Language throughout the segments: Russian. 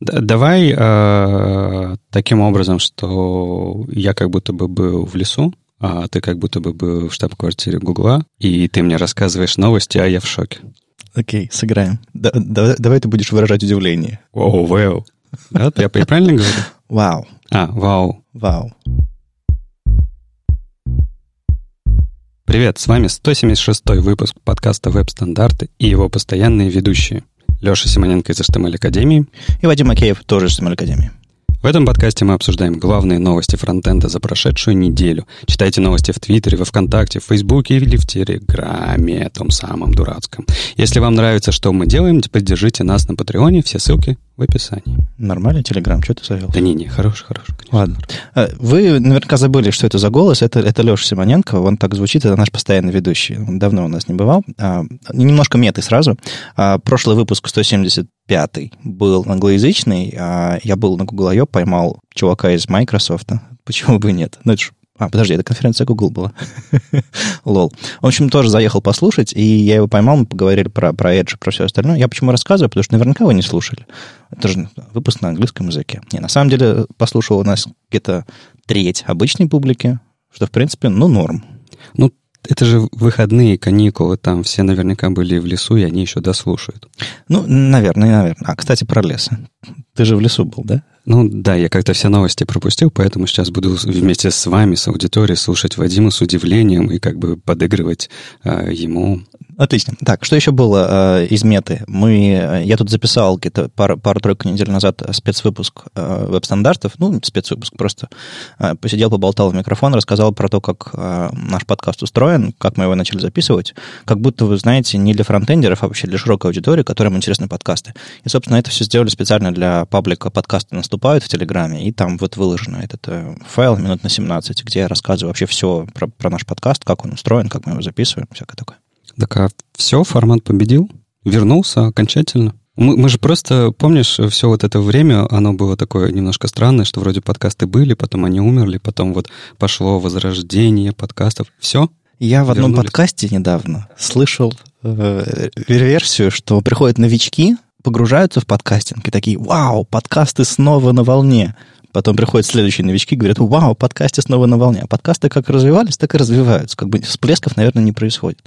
Давай э, таким образом, что я как будто бы был в лесу, а ты как будто бы был в штаб-квартире Гугла, и ты мне рассказываешь новости, а я в шоке. Окей, сыграем. Да, да, давай ты будешь выражать удивление. Оу, вау. Да, я правильно говорю? Вау. А, вау. Вау. Привет, с вами 176 выпуск подкаста «Веб-стандарты» и его постоянные ведущие. Леша Симоненко из HTML Академии. И Вадим Макеев тоже из HTML Академии. В этом подкасте мы обсуждаем главные новости фронтенда за прошедшую неделю. Читайте новости в Твиттере, во Вконтакте, в Фейсбуке или в Телеграме, том самом дурацком. Если вам нравится, что мы делаем, поддержите нас на Патреоне, все ссылки в описании. Нормальный Телеграм, что ты завел? Да не-не, хороший, хороший. Конечно. Ладно. А, вы наверняка забыли, что это за голос. Это, это Леша Симоненко, он так звучит, это наш постоянный ведущий. Он давно у нас не бывал. А, немножко меты сразу. А, прошлый выпуск 175 был англоязычный. А, я был на Google I.O., поймал чувака из Microsoft. Почему бы нет? Ну, это же а, подожди, это конференция Google была. Лол. В общем, тоже заехал послушать, и я его поймал, мы поговорили про, про Edge, про все остальное. Я почему рассказываю? Потому что наверняка вы не слушали. Это же выпуск на английском языке. Не, на самом деле, послушал у нас где-то треть обычной публики, что, в принципе, ну, норм. Ну, это же выходные каникулы, там все наверняка были в лесу, и они еще дослушают. Ну, наверное, наверное. А, кстати, про лес. Ты же в лесу был, да? Ну да, я как-то все новости пропустил, поэтому сейчас буду вместе с вами, с аудиторией, слушать Вадима с удивлением и как бы подыгрывать э, ему Отлично. Так, что еще было э, из меты? Мы, э, я тут записал где-то пару, пару-тройку недель назад спецвыпуск э, веб-стандартов, ну, спецвыпуск просто. Э, посидел, поболтал в микрофон, рассказал про то, как э, наш подкаст устроен, как мы его начали записывать, как будто вы знаете не для фронтендеров, а вообще для широкой аудитории, которым интересны подкасты. И, собственно, это все сделали специально для паблика «Подкасты наступают» в Телеграме, и там вот выложено этот э, файл минут на 17, где я рассказываю вообще все про, про наш подкаст, как он устроен, как мы его записываем, всякое такое. Так а все, формат победил? Вернулся окончательно? Мы, мы же просто, помнишь, все вот это время, оно было такое немножко странное, что вроде подкасты были, потом они умерли, потом вот пошло возрождение подкастов. Все? Я в одном Вернулись. подкасте недавно слышал э, версию, что приходят новички, погружаются в подкастинг и такие, вау, подкасты снова на волне. Потом приходят следующие новички, говорят, вау, подкасты снова на волне. А подкасты как развивались, так и развиваются. Как бы всплесков, наверное, не происходит.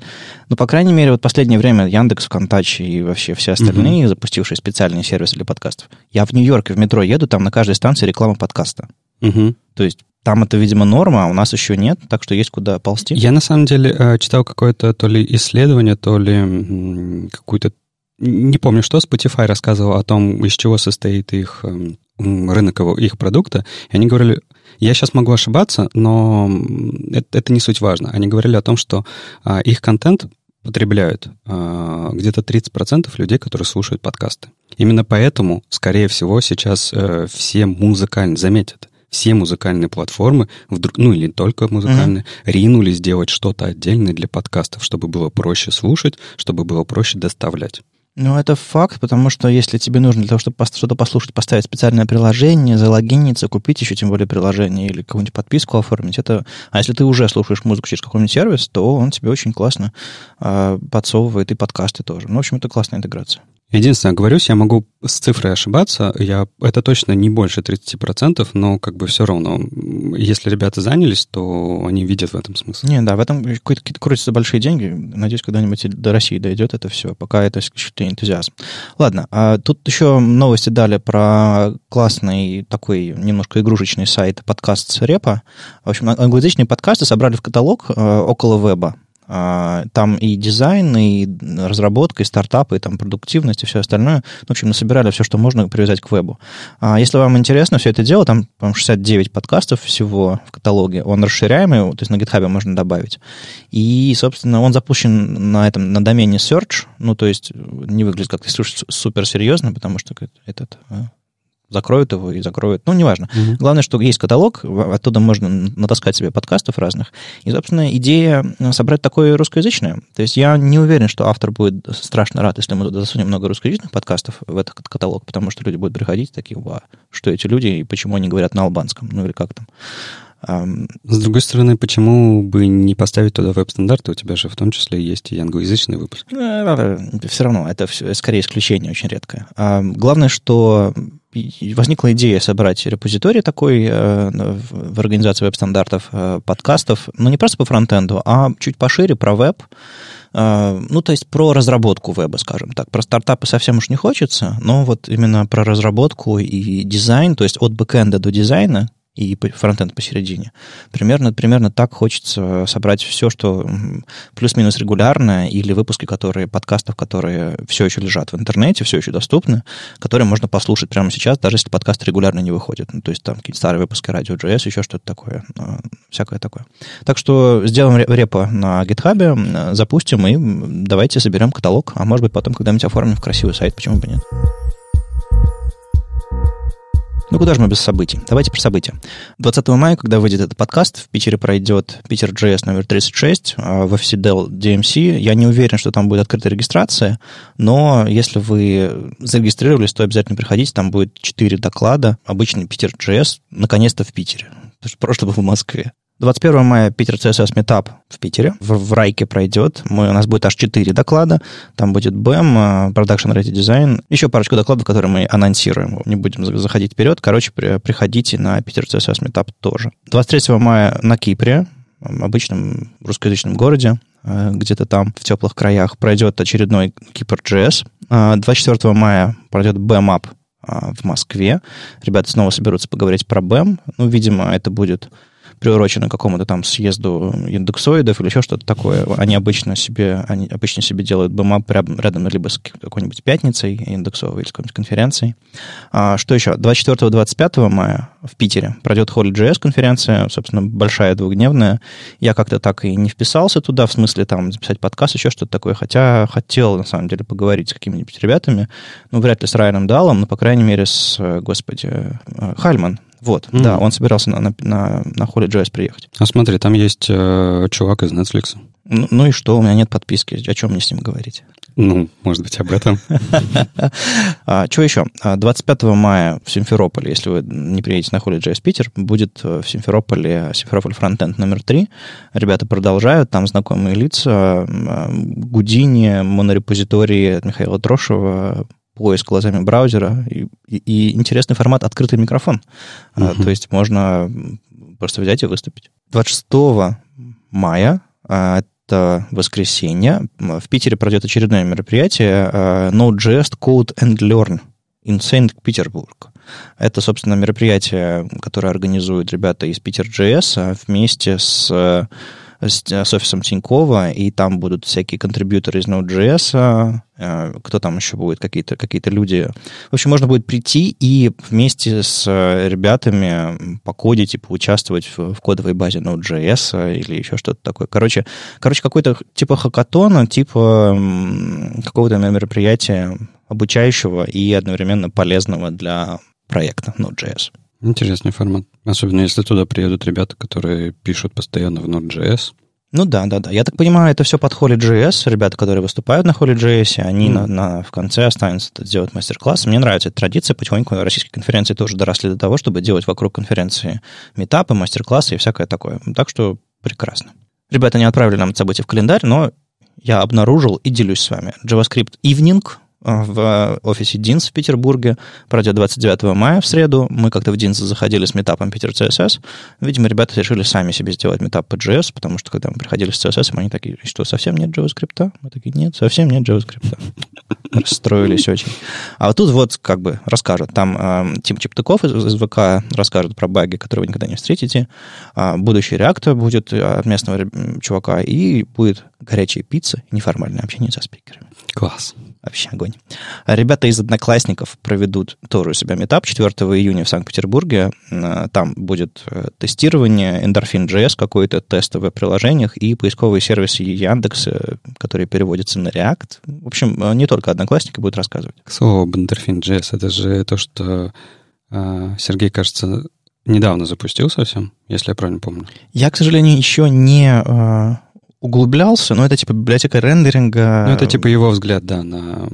Но, по крайней мере, вот последнее время Яндекс, ВКонтаче и вообще все остальные, угу. запустившие специальные сервисы для подкастов. Я в Нью-Йорке в метро еду, там на каждой станции реклама подкаста. Угу. То есть там это, видимо, норма, а у нас еще нет, так что есть куда ползти. Я, на самом деле, э, читал какое-то то ли исследование, то ли какую-то не помню, что Spotify рассказывал о том, из чего состоит их эм, рынок его, их продукта, и они говорили, я сейчас могу ошибаться, но это, это не суть важно. Они говорили о том, что а, их контент потребляют а, где-то 30% людей, которые слушают подкасты. Именно поэтому, скорее всего, сейчас а, все музыкальные, заметят, все музыкальные платформы, вдруг, ну или только музыкальные, mm-hmm. ринулись делать что-то отдельное для подкастов, чтобы было проще слушать, чтобы было проще доставлять. Ну, это факт, потому что если тебе нужно для того, чтобы что-то послушать, поставить специальное приложение, залогиниться, купить еще тем более приложение или какую-нибудь подписку оформить, это... А если ты уже слушаешь музыку через какой-нибудь сервис, то он тебе очень классно э, подсовывает и подкасты тоже. Ну, в общем, это классная интеграция. Единственное, говорюсь, я могу с цифрой ошибаться, я, это точно не больше 30%, но как бы все равно, если ребята занялись, то они видят в этом смысл. Не, да, в этом какие-то крутятся большие деньги. Надеюсь, когда-нибудь до России дойдет это все, пока это исключительно энтузиазм. Ладно, а тут еще новости дали про классный такой немножко игрушечный сайт подкаст Репа. В общем, англоязычные подкасты собрали в каталог э, около веба. А, там и дизайн, и разработка, и стартапы, и там продуктивность, и все остальное. В общем, насобирали все, что можно привязать к вебу. А если вам интересно все это дело, там, по 69 подкастов всего в каталоге. Он расширяемый, то есть на GitHub можно добавить. И, собственно, он запущен на этом, на домене search, ну, то есть не выглядит как-то супер серьезно, потому что этот а, закроют его и закроют. Ну, неважно. Угу. Главное, что есть каталог, оттуда можно натаскать себе подкастов разных. И, собственно, идея собрать такое русскоязычное. То есть я не уверен, что автор будет страшно рад, если мы засунем много русскоязычных подкастов в этот каталог, потому что люди будут приходить такие, ва, что эти люди и почему они говорят на албанском, ну или как там. С другой стороны, почему бы не поставить туда веб-стандарты? У тебя же в том числе есть и англоязычный выпуск. Э, все равно, это все, скорее исключение очень редкое. Главное, что возникла идея собрать репозиторий такой э, в организации веб-стандартов, э, подкастов, но не просто по фронтенду, а чуть пошире про веб, ну, то есть про разработку веба, скажем так. Про стартапы совсем уж не хочется, но вот именно про разработку и дизайн, то есть от бэкэнда до дизайна, и фронтенд посередине. Примерно, примерно так хочется собрать все, что плюс-минус регулярно, или выпуски, которые, подкастов, которые все еще лежат в интернете, все еще доступны, которые можно послушать прямо сейчас, даже если подкаст регулярно не выходит. Ну, то есть там какие-то старые выпуски радио JS, еще что-то такое, всякое такое. Так что сделаем репо на GitHub, запустим и давайте соберем каталог, а может быть потом когда-нибудь оформим в красивый сайт, почему бы нет. Ну, куда же мы без событий? Давайте про события. 20 мая, когда выйдет этот подкаст, в Питере пройдет Питер JS номер 36 а, в офисе Dell DMC. Я не уверен, что там будет открытая регистрация, но если вы зарегистрировались, то обязательно приходите. Там будет 4 доклада. Обычный Питер JS наконец-то в Питере. Потому что прошлый был в Москве. 21 мая Питер CSS Meetup в Питере. В, в Райке пройдет. Мы, у нас будет аж 4 доклада. Там будет BEM, Production Ready Design. Еще парочку докладов, которые мы анонсируем. Не будем заходить вперед. Короче, при, приходите на Питер CSS Meetup тоже. 23 мая на Кипре, обычном русскоязычном городе, э, где-то там, в теплых краях, пройдет очередной Кипр JS. 24 мая пройдет BEMup э, в Москве. Ребята снова соберутся поговорить про BEM. Ну, видимо, это будет приурочены к какому-то там съезду индексоидов или еще что-то такое. Они обычно себе, они обычно себе делают бэмап рядом либо с какой-нибудь пятницей индексовой или с какой-нибудь конференцией. А, что еще? 24-25 мая в Питере пройдет HolyJS конференция, собственно, большая двухдневная. Я как-то так и не вписался туда, в смысле там записать подкаст, еще что-то такое, хотя хотел, на самом деле, поговорить с какими-нибудь ребятами, ну, вряд ли с Райаном Далом, но, по крайней мере, с, господи, э, Хальман, вот, mm-hmm. да, он собирался на, на, на, на Holy.js приехать. А смотри, там есть э, чувак из Netflix. Ну, ну и что, у меня нет подписки, о чем мне с ним говорить? Ну, может быть, об этом. что еще? 25 а, мая в Симферополе, если вы не приедете на Holy.js Питер, будет э, в Симферополе Симферополь фронтенд номер 3. Ребята продолжают, там знакомые лица. Гудини, монорепозитории от Михаила Трошева, поиск глазами браузера и, и, и интересный формат открытый микрофон. Uh-huh. А, то есть можно просто взять и выступить. 26 мая, а, это воскресенье, в Питере пройдет очередное мероприятие а, Node.js Code and Learn in Санкт-Петербург. Это, собственно, мероприятие, которое организуют ребята из Питер.js а, вместе с с, с офисом Тинькова, и там будут всякие контрибьюторы из Node.js, э, кто там еще будет, какие-то какие люди. В общем, можно будет прийти и вместе с ребятами покодить и поучаствовать в, в кодовой базе Node.js или еще что-то такое. Короче, короче какой-то типа хакатона, типа какого-то мероприятия обучающего и одновременно полезного для проекта Node.js. Интересный формат. Особенно если туда приедут ребята, которые пишут постоянно в Node.js. Ну да, да, да. Я так понимаю, это все под Holy.js. Ребята, которые выступают на Holy.js, они mm. на, на, в конце останутся сделать мастер-класс. Мне нравится эта традиция. Потихоньку российские конференции тоже доросли до того, чтобы делать вокруг конференции метапы, мастер-классы и всякое такое. Так что прекрасно. Ребята не отправили нам это событие в календарь, но я обнаружил и делюсь с вами. JavaScript Evening в офисе Динс в Петербурге. Пройдет 29 мая в среду. Мы как-то в Динс заходили с метапом Питер CSS. Видимо, ребята решили сами себе сделать метап по JS, потому что когда мы приходили с CSS, они такие, что, совсем нет JavaScript? Мы такие, нет, совсем нет JavaScript. Расстроились очень. А вот тут вот как бы расскажут. Там э, Тим Чептыков из, из ВК расскажет про баги, которые вы никогда не встретите. Э, будущий реактор будет от местного чувака. И будет горячая пицца и неформальное общение со спикерами. Класс. Вообще огонь. Ребята из «Одноклассников» проведут тоже у себя метап 4 июня в Санкт-Петербурге. Э, там будет э, тестирование, Endorphin.js какой-то, тестовые приложениях и поисковые сервисы Яндекс, которые переводятся на React. В общем, э, не только «Одноклассники» будут рассказывать. К слову об Endorphin.js, это же то, что Сергей, кажется, недавно запустил совсем, если я правильно помню. Я, к сожалению, еще не углублялся, но это типа библиотека рендеринга. Ну, это типа его взгляд, да, на...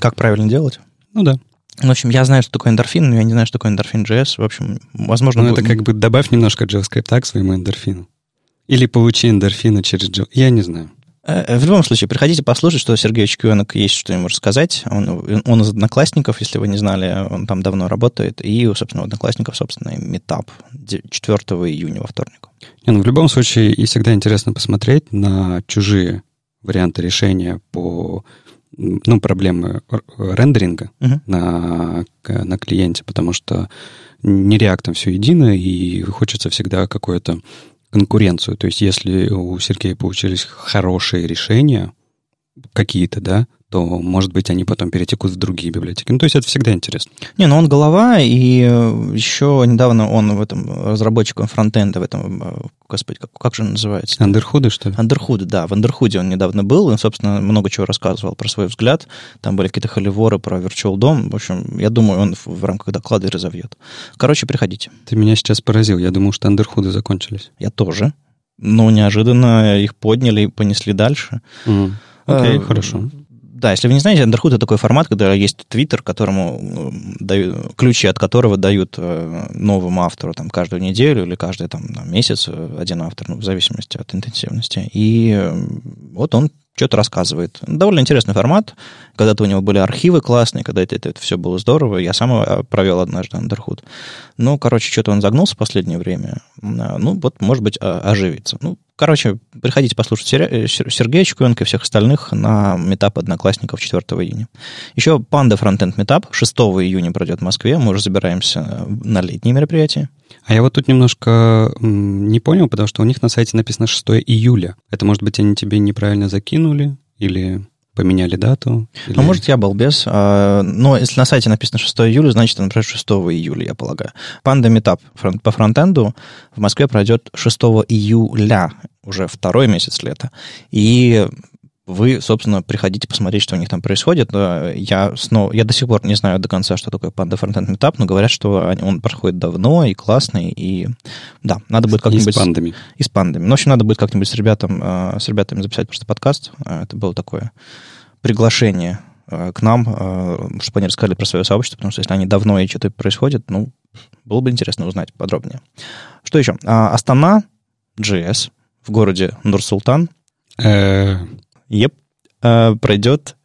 Как правильно делать? Ну да. В общем, я знаю, что такое эндорфин, но я не знаю, что такое эндорфин JS. В общем, возможно... Ну, это как бы добавь немножко JavaScript к своему эндорфину. Или получи эндорфины через Java. Я не знаю. Э, в любом случае, приходите послушать, что Сергей Чекуенок есть, что ему рассказать. Он, он из Одноклассников, если вы не знали, он там давно работает. И, собственно, у Одноклассников, собственно, метап 4 июня во вторник. Не, ну, в любом случае, и всегда интересно посмотреть на чужие варианты решения по ну, проблемы рендеринга uh-huh. на, на клиенте, потому что не реактом все едино, и хочется всегда какое-то конкуренцию. То есть если у Сергея получились хорошие решения какие-то, да, то, может быть, они потом перетекут в другие библиотеки. Ну, то есть это всегда интересно. Не, ну он голова, и э, еще недавно он в этом разработчиком фронтенда, в этом, э, господи, как, как же он называется? Андерхуды, что ли? Андерхуды, да. В Андерхуде он недавно был, и, собственно, много чего рассказывал про свой взгляд. Там были какие-то холиворы про Virtual Dom. В общем, я думаю, он в рамках доклада разовьет. Короче, приходите. Ты меня сейчас поразил. Я думал, что Андерхуды закончились. Я тоже. Но неожиданно их подняли и понесли дальше. Mm. Окей, okay, хорошо. Да, если вы не знаете, Underhood это такой формат, когда есть твиттер, которому дают, ключи от которого дают э, новому автору там, каждую неделю или каждый там, месяц э, один автор, ну, в зависимости от интенсивности. И э, вот он что-то рассказывает. Довольно интересный формат. Когда-то у него были архивы классные, когда это, это, это все было здорово. Я сам провел однажды Underhood. Ну, короче, что-то он загнулся в последнее время. Ну, вот, может быть, оживится. Ну, Короче, приходите послушать э, Сергея Чекуенко и всех остальных на метап одноклассников 4 июня. Еще Панда Фронтенд метап 6 июня пройдет в Москве. Мы уже забираемся на летние мероприятия. А я вот тут немножко не понял, потому что у них на сайте написано 6 июля. Это, может быть, они тебе неправильно закинули? Или поменяли дату? Или... Ну, может, я балбес. А, но если на сайте написано 6 июля, значит, например, 6 июля, я полагаю. Панда Метап по фронтенду в Москве пройдет 6 июля, уже второй месяц лета. И вы, собственно, приходите посмотреть, что у них там происходит. Я, снова, я до сих пор не знаю до конца, что такое Panda Frontend Meetup, но говорят, что он проходит давно и классный, и да, надо будет как-нибудь... И с пандами. И с пандами. Ну, в общем, надо будет как-нибудь с, ребятам, а, с ребятами записать просто подкаст. А, это было такое приглашение а, к нам, чтобы они рассказали про свое сообщество, потому что если они давно и что-то происходит, ну, было бы интересно узнать подробнее. Что еще? Астана, JS в городе Нур-Султан. Еп, пройдет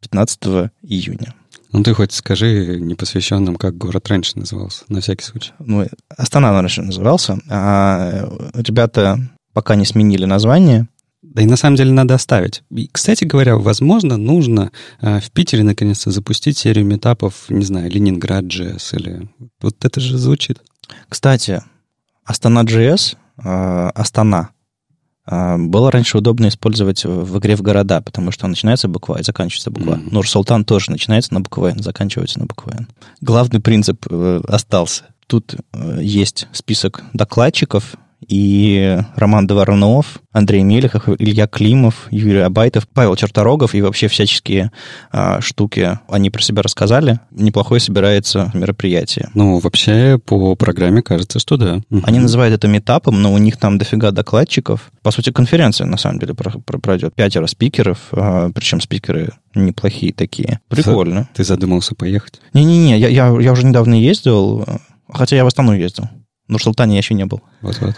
15 июня. Ну, ты хоть скажи непосвященным, как город раньше назывался, на всякий случай. Ну, Астана раньше назывался, а ребята пока не сменили название, да и на самом деле надо оставить. И, кстати говоря, возможно, нужно э, в Питере наконец-то запустить серию метапов, не знаю, Ленинград JS или... Вот это же звучит. Кстати, Астана JS, э, Астана, э, было раньше удобно использовать в игре в города, потому что начинается буква и заканчивается буква. Mm-hmm. Нур-Султан тоже начинается на букву N, заканчивается на букву N. Главный принцип э, остался. Тут э, есть список докладчиков, и Роман Доварнов, Андрей Мелехов, Илья Климов, Юрий Абайтов, Павел Черторогов и вообще всяческие а, штуки они про себя рассказали. Неплохое собирается мероприятие. Ну, вообще, по программе кажется, что да. Они называют это метапом, но у них там дофига докладчиков. По сути, конференция, на самом деле, пройдет. Пятеро спикеров, а, причем спикеры неплохие такие. Прикольно. Ты задумался поехать? Не-не-не, я, я, я уже недавно ездил, хотя я в Астану ездил. Но в Султане я еще не был. Вот-вот.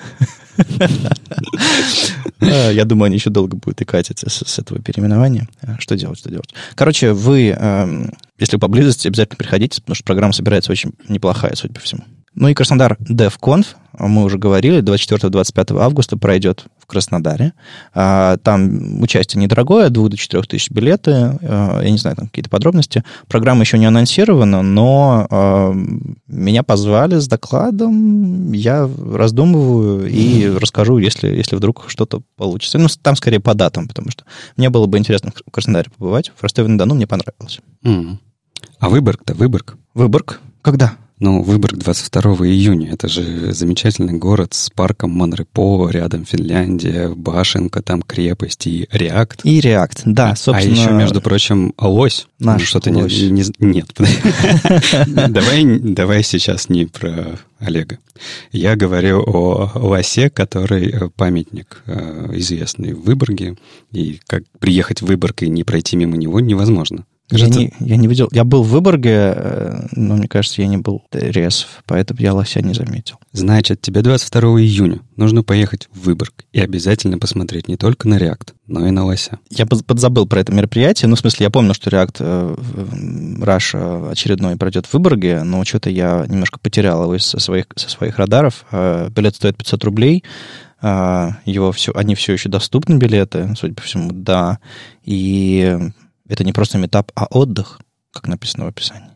А, я думаю, они еще долго будут и катиться с этого переименования. А, что делать, что делать? Короче, вы, эм, если поблизости, обязательно приходите, потому что программа собирается очень неплохая, судя по всему. Ну и Краснодар DevConf, мы уже говорили, 24-25 августа пройдет в Краснодаре. А, там участие недорогое, от 2 до 4 тысяч билеты. А, я не знаю, там какие-то подробности. Программа еще не анонсирована, но а, меня позвали с докладом. Я раздумываю и расскажу, если, если вдруг что-то получится. Ну, там скорее по датам, потому что мне было бы интересно в Краснодаре побывать. В Ростове-на-Дону мне понравилось. А Выборг-то, Выборг? Выборг? Когда? Ну, Выборг 22 июня. Это же замечательный город с парком Монрепо, рядом Финляндия, башенка, там крепость и Реакт. И Реакт, да, а собственно. А еще, между прочим, лось. Наш ну, что-то лось. Не, не, нет. давай, давай сейчас не про Олега. Я говорю о лосе, который э, памятник э, известный в Выборге. И как приехать в Выборг и не пройти мимо него невозможно. Я не, я не видел. Я был в Выборге, э, но мне кажется, я не был резв, поэтому я лося не заметил. Значит, тебе 22 июня нужно поехать в Выборг и обязательно посмотреть не только на React, но и на лося. Я подзабыл про это мероприятие. Ну, в смысле, я помню, что React э, Rush очередной пройдет в Выборге, но что-то я немножко потерял его со своих, со своих радаров. Э, билет стоит 500 рублей. Его все, они все еще доступны, билеты, судя по всему, да. И это не просто метап, а отдых, как написано в описании.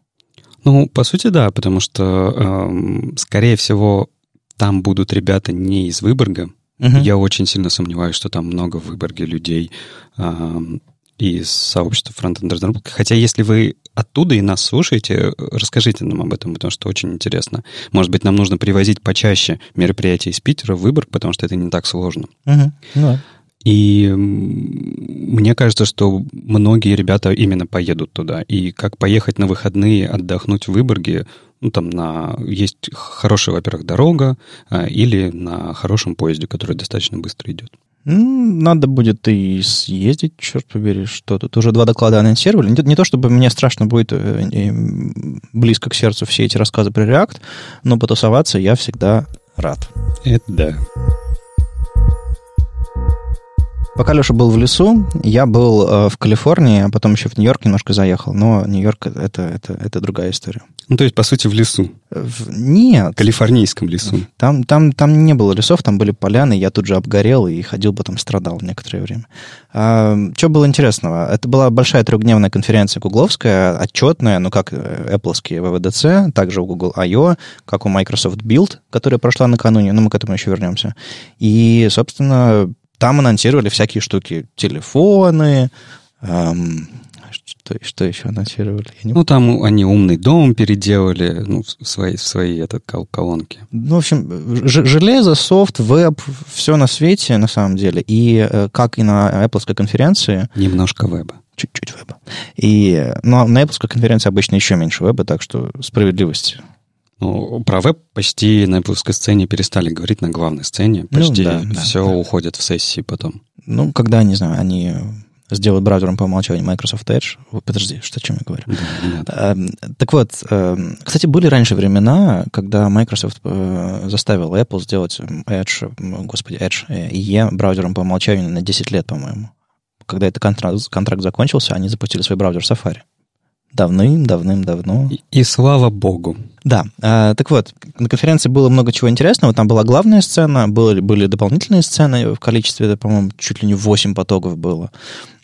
Ну, по сути, да, потому что, эм, скорее всего, там будут ребята не из Выборга. Угу. Я очень сильно сомневаюсь, что там много в Выборге людей эм, из сообщества фронтенд разработки. Хотя, если вы оттуда и нас слушаете, расскажите нам об этом, потому что очень интересно. Может быть, нам нужно привозить почаще мероприятия из Питера в Выборг, потому что это не так сложно. Угу. Да. И мне кажется, что многие ребята именно поедут туда. И как поехать на выходные, отдохнуть в Выборге, ну, там на... есть хорошая, во-первых, дорога а, или на хорошем поезде, который достаточно быстро идет. Надо будет и съездить, черт побери, что тут уже два доклада анонсировали. Не, не то, чтобы мне страшно будет э, близко к сердцу все эти рассказы про React, но потусоваться я всегда рад. Это да. Пока Леша был в лесу, я был э, в Калифорнии, а потом еще в Нью-Йорк немножко заехал. Но Нью-Йорк это, это, это другая история. Ну, то есть, по сути, в лесу? В... Нет. В калифорнийском лесу? Там, там, там не было лесов, там были поляны, я тут же обгорел и ходил, потом страдал некоторое время. А, что было интересного? Это была большая трехдневная конференция гугловская, отчетная, ну, как э, Apple WWDC, также у Google I.O., как у Microsoft Build, которая прошла накануне, но мы к этому еще вернемся. И, собственно, там анонсировали всякие штуки. Телефоны, эм, что, что еще анонсировали? Не... Ну, там они умный дом переделали ну, свои, свои этот, колонки. Ну, в общем, железо, софт, веб, все на свете, на самом деле. И э, как и на Apple конференции... Немножко веба. Чуть-чуть веба. И, но на Apple конференции обычно еще меньше веба, так что справедливости ну, про веб почти на выпуске сцене перестали говорить на главной сцене. Ну почти ну, да, все да, уходит в сессии потом. Ну, когда, не знаю, они сделают браузером по умолчанию Microsoft Edge. Подожди, что о чем я говорю? Да, эм, так вот, эм, кстати, были раньше времена, когда Microsoft э, заставил Apple сделать Edge, господи, Edge, IE э, браузером по умолчанию на 10 лет, по-моему. Когда этот контракт, контракт закончился, они запустили свой браузер Safari. Давным-давным-давно. И, и слава богу. Да, э, так вот, на конференции было много чего интересного. Там была главная сцена, были, были дополнительные сцены в количестве, по-моему, чуть ли не 8 потоков было.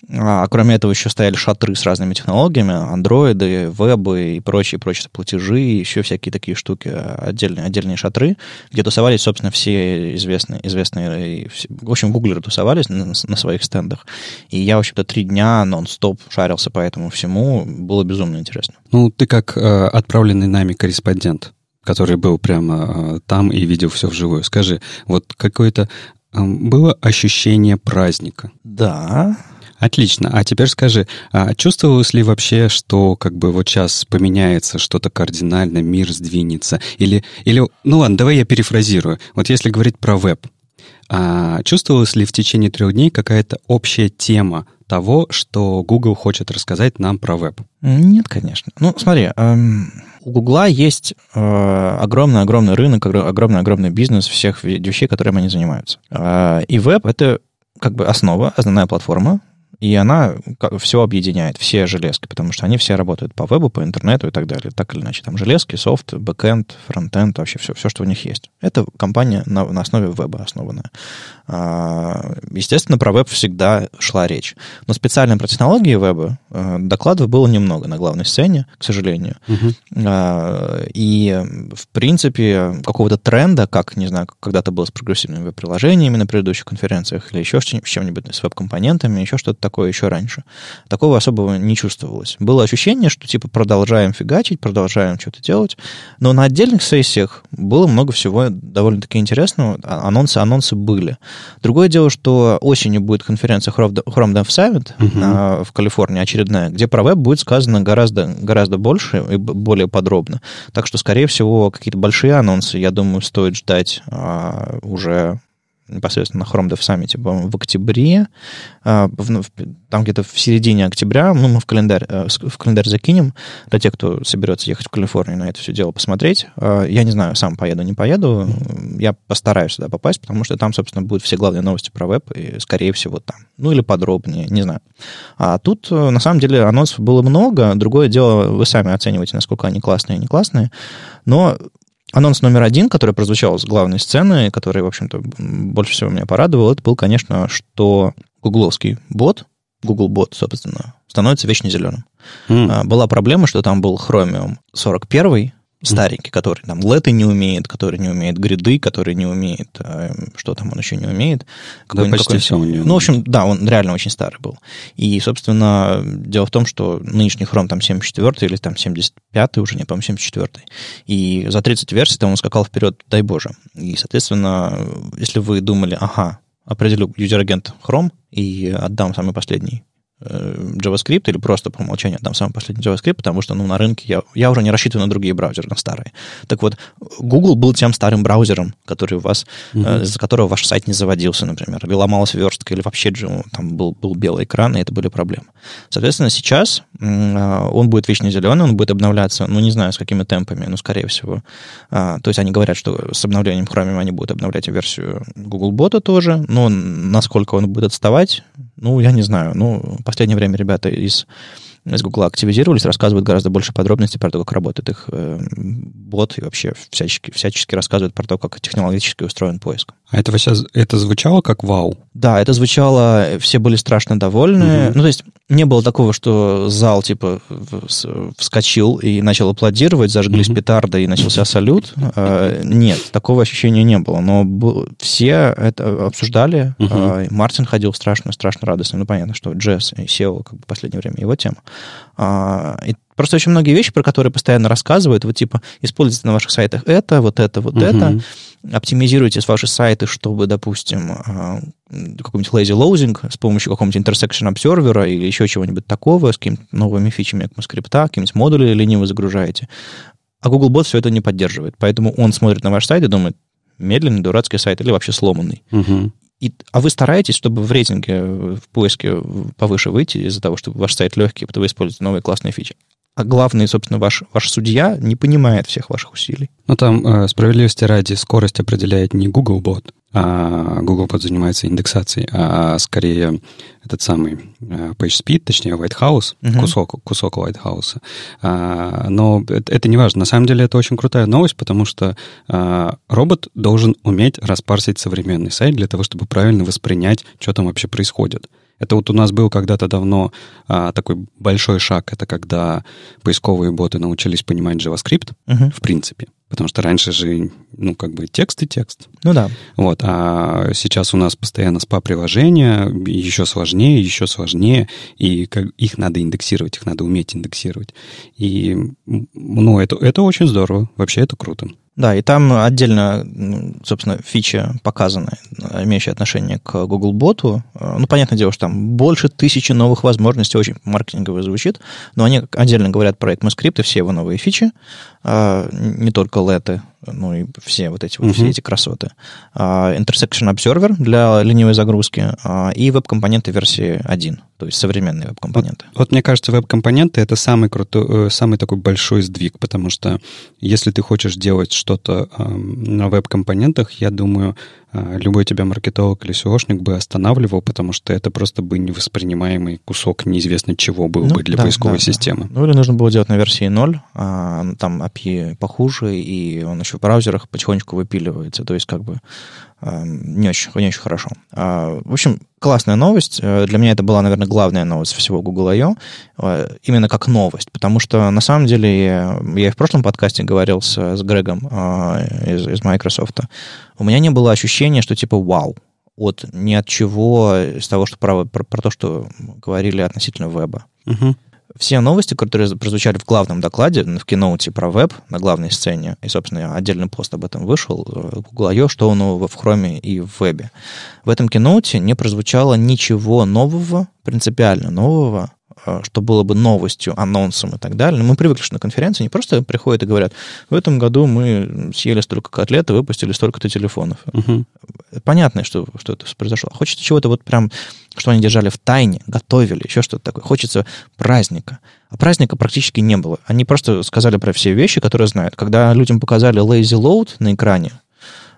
А кроме этого еще стояли шатры с разными технологиями, андроиды, вебы и прочие, прочие платежи, и еще всякие такие штуки, отдельные, отдельные шатры, где тусовались, собственно, все известные, известные в общем, гуглеры тусовались на, на своих стендах. И я, в общем-то, три дня нон-стоп шарился по этому всему, было безумно интересно. Ну, ты как э, отправленный нами корреспондент, который был прямо э, там и видел все вживую, скажи, вот какое-то э, было ощущение праздника? Да, Отлично. А теперь скажи, а чувствовалось ли вообще, что как бы вот сейчас поменяется что-то кардинально, мир сдвинется? Или, или, ну ладно, давай я перефразирую. Вот если говорить про веб, а чувствовалась ли в течение трех дней какая-то общая тема того, что Google хочет рассказать нам про веб? Нет, конечно. Ну, смотри, эм, у Гугла есть э, огромный-огромный рынок, огромный-огромный бизнес всех вещей, которыми они занимаются. Э, и веб — это как бы основа, основная платформа, и она все объединяет, все железки, потому что они все работают по вебу, по интернету и так далее. Так или иначе, там железки, софт, бэкэнд, фронтенд, вообще все, все, что у них есть. Это компания на, на основе веба основанная. А, естественно, про веб всегда шла речь. Но специально про технологии веба э, докладов было немного на главной сцене, к сожалению. Uh-huh. И, в принципе, какого-то тренда, как, не знаю, когда-то было с прогрессивными веб-приложениями на предыдущих конференциях или еще с чем-нибудь, с веб-компонентами, еще что-то такое еще раньше. Такого особого не чувствовалось. Было ощущение, что типа продолжаем фигачить, продолжаем что-то делать, но на отдельных сессиях было много всего довольно-таки интересного. А, анонсы, анонсы были. Другое дело, что осенью будет конференция Chrome Dev Summit uh-huh. в Калифорнии очередная, где про веб будет сказано гораздо, гораздо больше и более подробно. Так что, скорее всего, какие-то большие анонсы, я думаю, стоит ждать а, уже непосредственно на Chrome Dev Summit, по-моему, в октябре, а, ну, там где-то в середине октября, ну, мы в календарь, э, в календарь закинем, для тех, кто соберется ехать в Калифорнию на это все дело посмотреть. А, я не знаю, сам поеду, не поеду, я постараюсь сюда попасть, потому что там, собственно, будут все главные новости про веб, и, скорее всего, там. Ну, или подробнее, не знаю. А тут, э, на самом деле, анонсов было много. Другое дело, вы сами оцениваете, насколько они классные и не классные. Но Анонс номер один, который прозвучал с главной сцены, который, в общем-то, больше всего меня порадовал, это был, конечно, что гугловский бот, Google бот, собственно, становится вечно зеленым. Mm. Была проблема, что там был Chromium 41, старенький, который там леты не умеет, который не умеет гриды, который не умеет, э, что там он еще не умеет. Да, почти все он не умеет. Ну, в общем, да, он реально очень старый был. И, собственно, дело в том, что нынешний Chrome там 74 или там 75 уже, не помню, 74 И за 30 версий там он скакал вперед, дай боже. И, соответственно, если вы думали, ага, определю юзер-агент Chrome и отдам самый последний JavaScript или просто по умолчанию там самый последний JavaScript, потому что ну, на рынке я, я уже не рассчитываю на другие браузеры, на старые. Так вот, Google был тем старым браузером, который у вас, mm-hmm. э, из-за которого ваш сайт не заводился, например, или ломалась верстка, или вообще там был, был белый экран, и это были проблемы. Соответственно, сейчас э, он будет вечно зеленый, он будет обновляться, ну, не знаю, с какими темпами, ну, скорее всего. Э, то есть они говорят, что с обновлением Chrome они будут обновлять версию Google Бота тоже, но насколько он будет отставать, ну, я не знаю. Ну, в последнее время ребята из из Google активизировались, рассказывают гораздо больше подробностей про то, как работает их э, бот, и вообще всячески, всячески рассказывают про то, как технологически устроен поиск. А это, это звучало как вау? Да, это звучало, все были страшно довольны. Угу. Ну, то есть не было такого, что зал, типа, вскочил и начал аплодировать, зажглись угу. петарды и начался салют. А, нет, такого ощущения не было. Но все это обсуждали. Угу. Мартин ходил страшно-страшно радостный. Ну, понятно, что джесс и SEO как бы в последнее время его тема. А, и просто очень многие вещи, про которые постоянно рассказывают, вот типа используйте на ваших сайтах это, вот это, вот uh-huh. это, оптимизируйте ваши сайты, чтобы, допустим, а, какой-нибудь lazy loading с помощью какого-нибудь intersection observer или еще чего-нибудь такого, с какими-то новыми фичами ECMAScript, какие-нибудь модули лениво загружаете. А Google Bot все это не поддерживает. Поэтому он смотрит на ваш сайт и думает, медленный, дурацкий сайт или вообще сломанный. Uh-huh. И, а вы стараетесь, чтобы в рейтинге, в поиске повыше выйти из-за того, что ваш сайт легкий, потому вы используете новые классные фичи. А главный, собственно, ваш, ваш судья не понимает всех ваших усилий. Ну, там, э, справедливости ради, скорость определяет не Googlebot, а Googlebot занимается индексацией, а скорее этот самый э, PageSpeed, точнее White House, uh-huh. кусок, кусок White House. А, но это, это не важно. На самом деле это очень крутая новость, потому что а, робот должен уметь распарсить современный сайт для того, чтобы правильно воспринять, что там вообще происходит. Это вот у нас был когда-то давно а, такой большой шаг, это когда поисковые боты научились понимать JavaScript, uh-huh. в принципе. Потому что раньше же, ну, как бы текст и текст. Ну да. Вот, а сейчас у нас постоянно спа-приложения, еще сложнее, еще сложнее, и как, их надо индексировать, их надо уметь индексировать. И, ну, это, это очень здорово, вообще это круто. Да, и там отдельно, собственно, фича показаны, имеющие отношение к Google Боту. Ну, понятное дело, что там больше тысячи новых возможностей, очень маркетингово звучит, но они отдельно говорят про ECMAScript и все его новые фичи, а, не только леты, ну и все вот эти, вот, uh-huh. все эти красоты. Uh, Intersection Observer для ленивой загрузки uh, и веб-компоненты версии 1, то есть современные веб-компоненты. Вот, вот мне кажется, веб-компоненты — это самый крутой, э, самый такой большой сдвиг, потому что если ты хочешь делать что-то э, на веб-компонентах, я думаю, любой тебя маркетолог или SEOшник бы останавливал, потому что это просто бы невоспринимаемый кусок неизвестно чего был ну, бы для да, поисковой да, системы. Да. Ну или нужно было делать на версии 0, а, там API похуже, и он еще в браузерах потихонечку выпиливается, то есть как бы не очень, не очень хорошо. А, в общем, классная новость. Э, для меня это была, наверное, главная новость всего Google I.O. Э, именно как новость, потому что на самом деле я, и в прошлом подкасте говорил с, с Грегом из, из Microsoft. У меня не было ощущения, что типа вау, от ни от чего из того, что про, про, про то, что говорили относительно веба. Uh-huh все новости, которые прозвучали в главном докладе, в киноуте про веб на главной сцене, и, собственно, отдельный пост об этом вышел, в Google I.O., что нового в Chrome и в вебе. В этом киноуте не прозвучало ничего нового, принципиально нового э, что было бы новостью, анонсом и так далее. Но мы привыкли, что на конференции не просто приходят и говорят, в этом году мы съели столько котлет и выпустили столько-то телефонов. Угу. Понятно, что, что это произошло. Хочется чего-то вот прям, что они держали в тайне, готовили, еще что-то такое. Хочется праздника. А праздника практически не было. Они просто сказали про все вещи, которые знают. Когда людям показали lazy load на экране,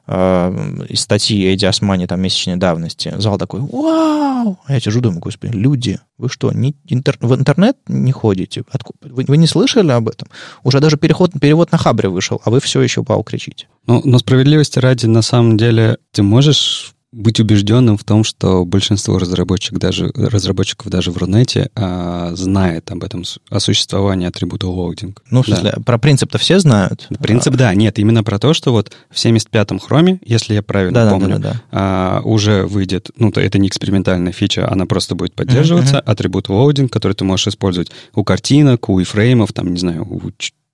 э, из статьи Эдди Османи там месячной давности, зал такой, вау! А я сижу, думаю, господи, люди, вы что, не интер... в интернет не ходите? Откуда? Вы, вы не слышали об этом? Уже даже переход, перевод на Хабре вышел, а вы все еще вау кричите. Ну, но справедливости ради, на самом деле, ты можешь быть убежденным в том, что большинство разработчиков даже, разработчиков даже в Рунете а, знает об этом, о существовании атрибута loading. Ну, в смысле, да. про принцип-то все знают? Принцип, а... да. Нет, именно про то, что вот в 75-м хроме, если я правильно да, помню, да, да, да. А, уже выйдет, ну, то это не экспериментальная фича, она просто будет поддерживаться, mm-hmm. атрибут loading, который ты можешь использовать у картинок, у iframe, там, не знаю, у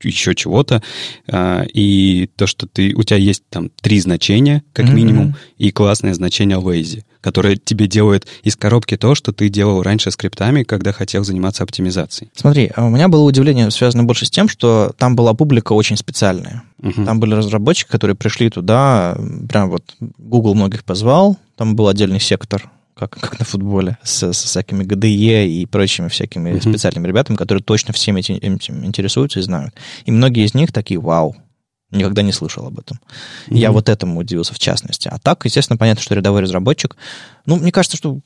еще чего-то, а, и то, что ты, у тебя есть там три значения, как mm-hmm. минимум, и классное значение lazy, которое тебе делает из коробки то, что ты делал раньше скриптами, когда хотел заниматься оптимизацией. Смотри, а у меня было удивление, связано больше с тем, что там была публика очень специальная. Uh-huh. Там были разработчики, которые пришли туда, прям вот Google многих позвал, там был отдельный сектор как, как на футболе, с, с всякими ГДЕ и прочими всякими mm-hmm. специальными ребятами, которые точно всеми этим, этим интересуются и знают. И многие из них такие, вау, никогда не слышал об этом. Mm-hmm. Я вот этому удивился в частности. А так, естественно, понятно, что рядовой разработчик, ну, мне кажется, что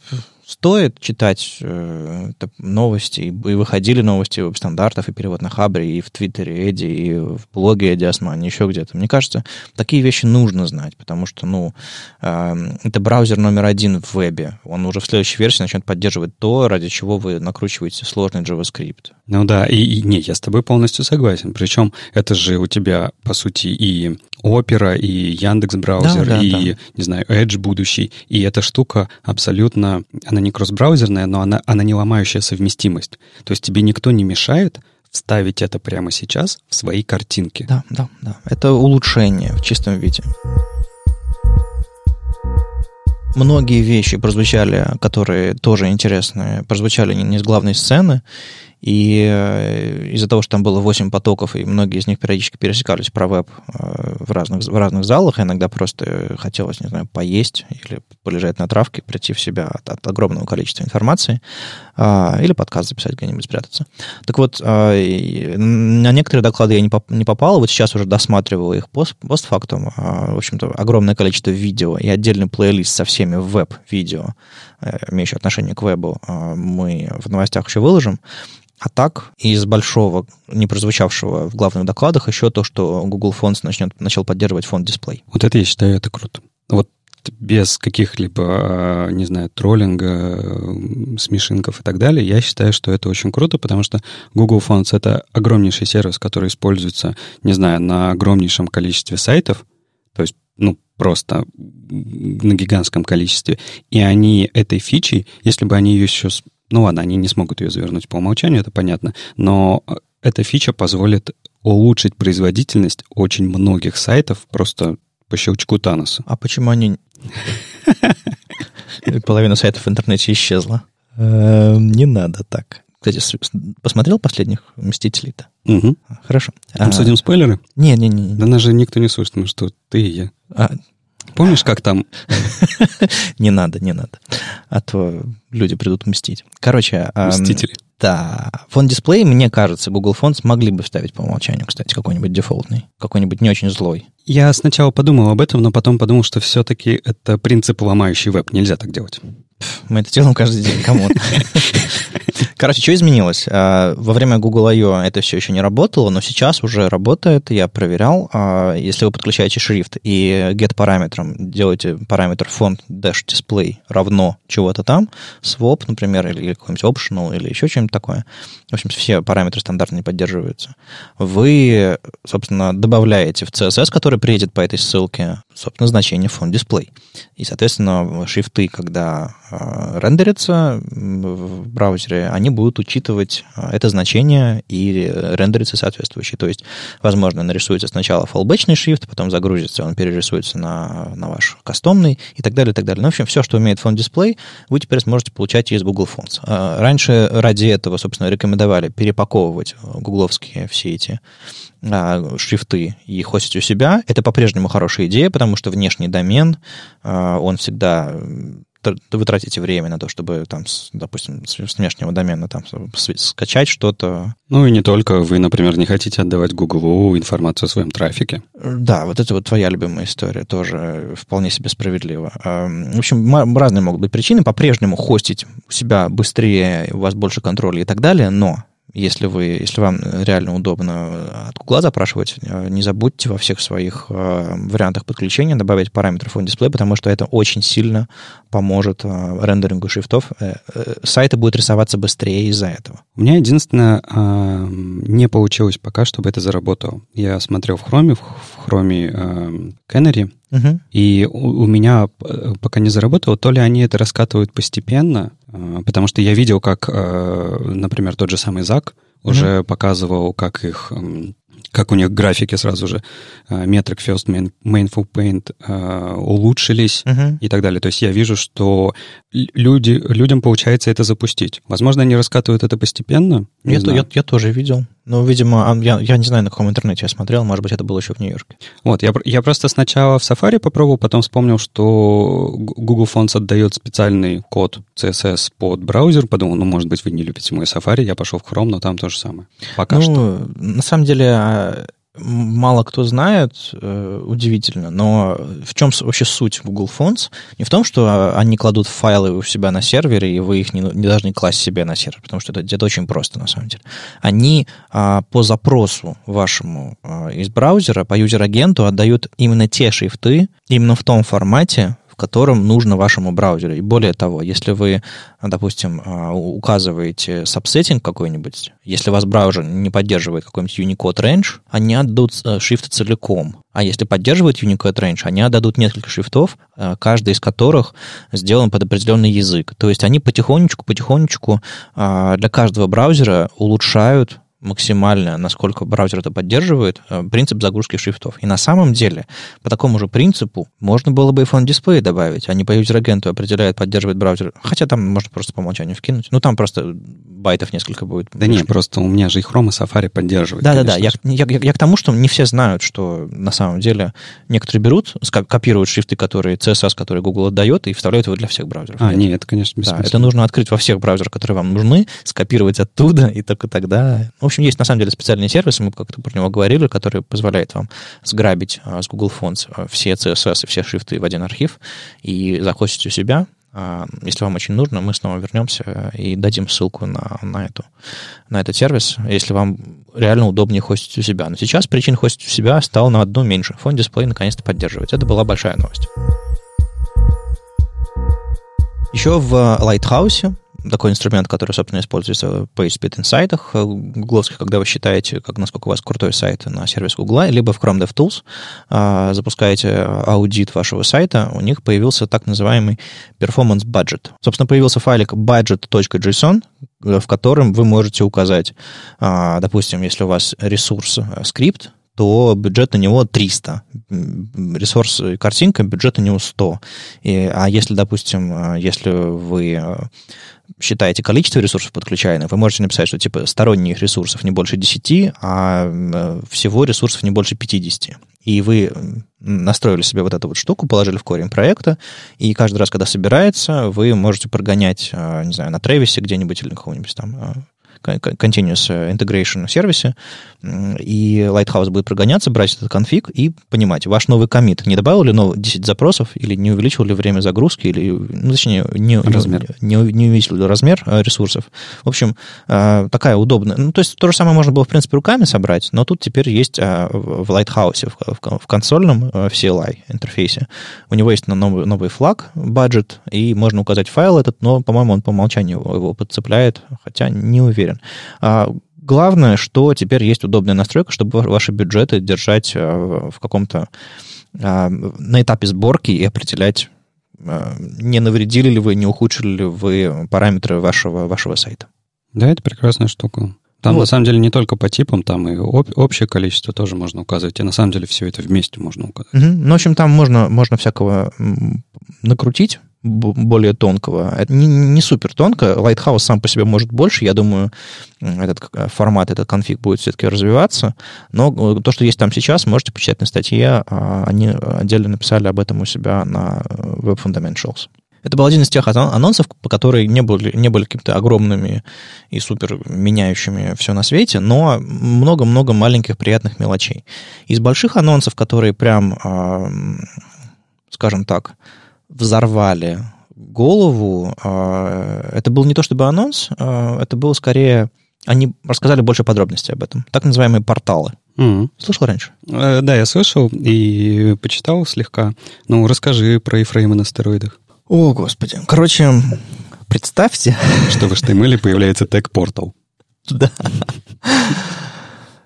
стоит читать э, новости, и, выходили новости веб-стандартов, и перевод на Хабре, и в Твиттере Эдди, и в блоге Эдди Османи, еще где-то. Мне кажется, такие вещи нужно знать, потому что, ну, э, это браузер номер один в вебе. Он уже в следующей версии начнет поддерживать то, ради чего вы накручиваете сложный JavaScript. Ну да, и, и не, я с тобой полностью согласен. Причем это же у тебя, по сути, и Opera, и Яндекс браузер, да, да, и, да. не знаю, Edge будущий. И эта штука абсолютно, она не кросс-браузерная, но она, она не ломающая совместимость. То есть тебе никто не мешает вставить это прямо сейчас в свои картинки. Да, да, да. Это улучшение в чистом виде. Многие вещи прозвучали, которые тоже интересные, прозвучали не, не с главной сцены, и э, из-за того, что там было 8 потоков, и многие из них периодически пересекались про веб э, в разных, в разных залах, иногда просто хотелось, не знаю, поесть или полежать на травке, прийти в себя от, от огромного количества информации, а, или подкаст записать где-нибудь, спрятаться. Так вот, а, на некоторые доклады я не, поп, не попал, вот сейчас уже досматриваю их пост, постфактум. А, в общем-то, огромное количество видео и отдельный плейлист со всеми веб-видео, э, имеющие отношение к вебу, мы в новостях еще выложим. А так, из большого, не прозвучавшего в главных докладах, еще то, что Google Fonts начнет, начал поддерживать фонд дисплей. Вот это я считаю, это круто. Вот без каких-либо, а, не знаю, троллинга, смешинков и так далее, я считаю, что это очень круто, потому что Google Fonts — это огромнейший сервис, который используется, не знаю, на огромнейшем количестве сайтов, то есть, ну, просто на гигантском количестве. И они этой фичей, если бы они ее еще ну ладно, они не смогут ее завернуть по умолчанию, это понятно, но э, эта фича позволит улучшить производительность очень многих сайтов просто по щелчку Таноса. А почему они... Половина сайтов в интернете исчезла. Эм, не надо так. Кстати, посмотрел последних «Мстителей»-то? Угу. Хорошо. Там а... спойлеры? Не-не-не. Да нас же никто не слышит, ну что ты и я. А, Помнишь, как там? Не надо, не надо. А то люди придут мстить. Короче... Мстители. Да. Фон дисплей, мне кажется, Google фон смогли бы вставить по умолчанию, кстати, какой-нибудь дефолтный, какой-нибудь не очень злой. Я сначала подумал об этом, но потом подумал, что все-таки это принцип ломающий веб. Нельзя так делать. Мы это делаем каждый день, кому Короче, что изменилось? А, во время Google I.O. это все еще не работало, но сейчас уже работает, я проверял. А, если вы подключаете шрифт и get параметром делаете параметр font dash display равно чего-то там, swap, например, или какой-нибудь optional, или еще что-нибудь такое, в общем, все параметры стандартно не поддерживаются, вы, собственно, добавляете в CSS, который приедет по этой ссылке, собственно, значение font display. И, соответственно, шрифты, когда э, рендерятся в браузере, они будут учитывать э, это значение и рендериться соответствующие. То есть, возможно, нарисуется сначала фоллбэчный шрифт, потом загрузится, он перерисуется на, на ваш кастомный и так далее, и так далее. Ну, в общем, все, что умеет font display, вы теперь сможете получать из Google Fonts. Раньше ради этого, собственно, рекомендовали перепаковывать гугловские все эти а, шрифты и хостить у себя, это по-прежнему хорошая идея, потому что внешний домен, а, он всегда вы тратите время на то, чтобы там, допустим, с внешнего домена там скачать что-то. Ну и не только. Вы, например, не хотите отдавать Google информацию о своем трафике. Да, вот это вот твоя любимая история тоже вполне себе справедливо. В общем, разные могут быть причины. По-прежнему хостить у себя быстрее, у вас больше контроля и так далее, но если, вы, если вам реально удобно от Google запрашивать, э, не забудьте во всех своих э, вариантах подключения добавить параметры фон дисплея, потому что это очень сильно поможет э, рендерингу шрифтов. Сайты будут рисоваться быстрее из-за этого. У меня единственное, не получилось пока, чтобы это заработало. Я смотрел в Chrome, в Chrome Canary, Угу. И у, у меня пока не заработало, то ли они это раскатывают постепенно, а, потому что я видел, как, а, например, тот же самый Зак уже mm-hmm. показывал, как их как у них графики сразу же метрик First Main, Mainful Paint улучшились uh-huh. и так далее. То есть я вижу, что люди, людям получается это запустить. Возможно, они раскатывают это постепенно. Я, я, я тоже видел. Ну, видимо, я, я не знаю, на каком интернете я смотрел, может быть, это было еще в Нью-Йорке. Вот, я, я просто сначала в Safari попробовал, потом вспомнил, что Google Fonts отдает специальный код CSS под браузер, подумал, ну, может быть, вы не любите мой Safari, я пошел в Chrome, но там то же самое. Пока ну, что. На самом деле, а, мало кто знает, э, удивительно, но в чем вообще суть Google Fonts? Не в том, что они кладут файлы у себя на сервере, и вы их не, не должны класть себе на сервер, потому что это, это очень просто на самом деле. Они а, по запросу вашему а, из браузера, по юзер-агенту отдают именно те шрифты, именно в том формате, котором нужно вашему браузеру. И более того, если вы, допустим, а, указываете сабсеттинг какой-нибудь, если у вас браузер не поддерживает какой-нибудь Unicode Range, они отдадут э, шрифт целиком. А если поддерживает Unicode Range, они отдадут несколько шрифтов, э, каждый из которых сделан под определенный язык. То есть они потихонечку-потихонечку а, для каждого браузера улучшают максимально, насколько браузер это поддерживает, э, принцип загрузки шрифтов. И на самом деле, по такому же принципу, можно было бы font-display добавить. Они по юзер-агенту определяют, поддерживает браузер. Хотя там можно просто по умолчанию вкинуть. Ну, там просто байтов несколько будет. Да нет, просто у меня же и Chrome, и Safari поддерживают. Да-да-да. Я, я, я, я к тому, что не все знают, что на самом деле некоторые берут, копируют шрифты, которые CSS, которые Google отдает, и вставляют его для всех браузеров. А, нет, это, конечно, Да, это нужно открыть во всех браузерах, которые вам нужны, скопировать оттуда, и только тогда... В общем, есть на самом деле специальный сервис, мы как-то про него говорили, который позволяет вам сграбить а, с Google Fonts а, все CSS и все шрифты в один архив и захостить у себя. А, если вам очень нужно, мы снова вернемся и дадим ссылку на, на, эту, на этот сервис, если вам реально удобнее хостить у себя. Но сейчас причин хостить у себя стало на одну меньше. Фон дисплей наконец-то поддерживается. Это была большая новость. Еще в Lighthouse такой инструмент, который, собственно, используется в PageSpeed Insight, э, гугловских, когда вы считаете, как, насколько у вас крутой сайт на сервис Гугла, либо в Chrome DevTools а, запускаете аудит вашего сайта, у них появился так называемый Performance Budget. Собственно, появился файлик budget.json, в котором вы можете указать, а, допустим, если у вас ресурс э, скрипт, то бюджет на него 300. Ресурс картинка, бюджет на него 100. И, а если, допустим, э, если вы считаете количество ресурсов подключаемых, вы можете написать, что типа сторонних ресурсов не больше 10, а э, всего ресурсов не больше 50. И вы настроили себе вот эту вот штуку, положили в корень проекта, и каждый раз, когда собирается, вы можете прогонять, э, не знаю, на Тревисе где-нибудь или на каком-нибудь там э, continuous integration сервисе, и Lighthouse будет прогоняться, брать этот конфиг и понимать, ваш новый комит не добавил ли новых 10 запросов, или не увеличил ли время загрузки, или, ну, точнее, не, размер. не, не увеличил ли размер э, ресурсов. В общем, э, такая удобная. Ну, то есть то же самое можно было, в принципе, руками собрать, но тут теперь есть э, в Lighthouse, в, в консольном в CLI интерфейсе, у него есть новый, новый флаг, budget, и можно указать файл этот, но, по-моему, он по умолчанию его подцепляет, хотя не уверен. А Главное, что теперь есть удобная настройка, чтобы ваши бюджеты держать в каком-то на этапе сборки и определять, не навредили ли вы, не ухудшили ли вы параметры вашего, вашего сайта. Да, это прекрасная штука. Там вот. на самом деле не только по типам, там и об, общее количество тоже можно указывать. И на самом деле все это вместе можно указать. Угу. Ну, в общем, там можно, можно всякого накрутить более тонкого. Это не, не супер тонко. Lighthouse сам по себе может больше. Я думаю, этот формат, этот конфиг будет все-таки развиваться. Но э, то, что есть там сейчас, можете почитать на статье. А, они отдельно написали об этом у себя на э, Web Fundamentals. Это был один из тех анонсов, по которые не были, не были какими-то огромными и супер меняющими все на свете, но много-много маленьких приятных мелочей. Из больших анонсов, которые прям, скажем так, взорвали голову, а, это был не то чтобы анонс, а, это было скорее... Они рассказали больше подробностей об этом. Так называемые порталы. Mm. Слышал раньше? Э, да, я слышал и почитал слегка. Ну, расскажи про ифреймы на стероидах. О, господи. Короче, представьте... Что в HTML появляется тег-портал. Да.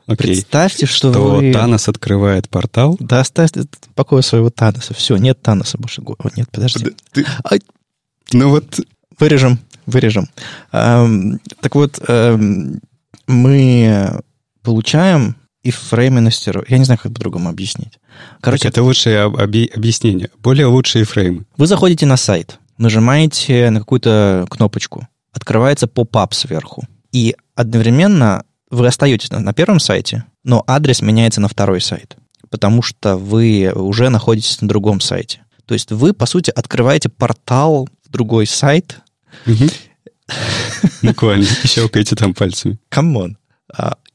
Окей. Представьте, что, что вы... Танос открывает портал. Да оставьте покоя своего Таноса. Все, нет Таноса больше. О, нет, подожди. Ты... А... Ну вот... Вырежем, вырежем. Эм, так вот, эм, мы получаем и фреймы на стероидах. Я не знаю, как по-другому объяснить. Короче, так это лучшее объяснение. Более лучшие фреймы. Вы заходите на сайт, нажимаете на какую-то кнопочку, открывается поп-ап сверху. И одновременно вы остаетесь на, на первом сайте, но адрес меняется на второй сайт, потому что вы уже находитесь на другом сайте. То есть вы, по сути, открываете портал в другой сайт. Буквально. Щелкаете там пальцами. Come on.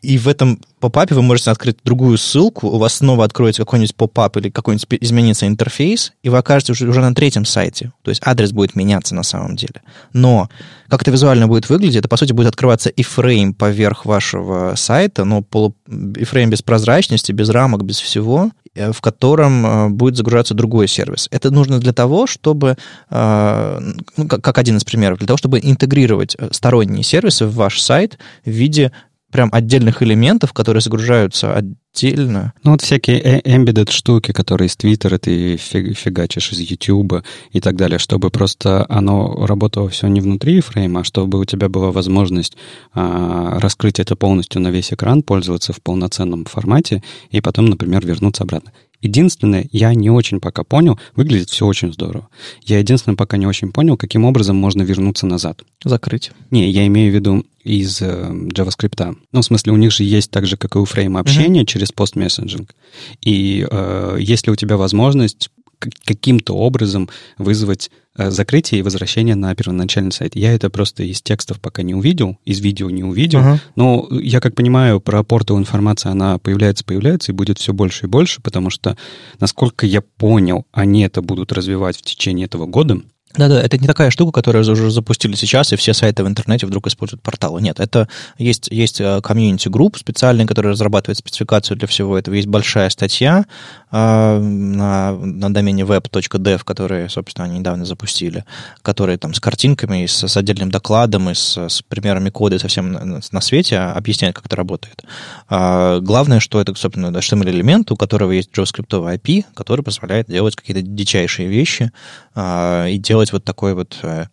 И в этом попапе вы можете открыть другую ссылку, у вас снова откроется какой-нибудь попап или какой-нибудь изменится интерфейс, и вы окажетесь уже, уже на третьем сайте. То есть адрес будет меняться на самом деле. Но как это визуально будет выглядеть, это, по сути, будет открываться iframe поверх вашего сайта, но полу... iframe без прозрачности, без рамок, без всего, э, в котором э, будет загружаться другой сервис. Это нужно для того, чтобы, э, ну, как один из примеров, для того, чтобы интегрировать сторонние сервисы в ваш сайт в виде прям отдельных элементов, которые загружаются отдельно. Ну, вот всякие э, embedded штуки, которые из Твиттера ты фигачишь, из Ютуба и так далее, чтобы просто оно работало все не внутри фрейма, а чтобы у тебя была возможность а, раскрыть это полностью на весь экран, пользоваться в полноценном формате и потом, например, вернуться обратно. Единственное, я не очень пока понял, выглядит все очень здорово. Я единственное пока не очень понял, каким образом можно вернуться назад. Закрыть. Не, я имею в виду из э, JavaScript. Ну, в смысле, у них же есть так же, как и у фрейма общения uh-huh. через пост-мессенджинг. И э, если у тебя возможность каким-то образом вызвать э, закрытие и возвращение на первоначальный сайт. Я это просто из текстов пока не увидел, из видео не увидел. Uh-huh. Но я как понимаю, про портал информация, она появляется, появляется и будет все больше и больше, потому что, насколько я понял, они это будут развивать в течение этого года. Да-да, это не такая штука, которую уже запустили сейчас, и все сайты в интернете вдруг используют порталы. Нет, это есть, есть э, community group специальный, который разрабатывает спецификацию для всего этого. Есть большая статья э, на, на домене web.dev, который, собственно, они недавно запустили, который там с картинками, с, с отдельным докладом, и с, с примерами кода и совсем на, на свете объясняет, как это работает. А, главное, что это, собственно, HTML-элемент, у которого есть JavaScript API, который позволяет делать какие-то дичайшие вещи а, и делать вот такой вот э,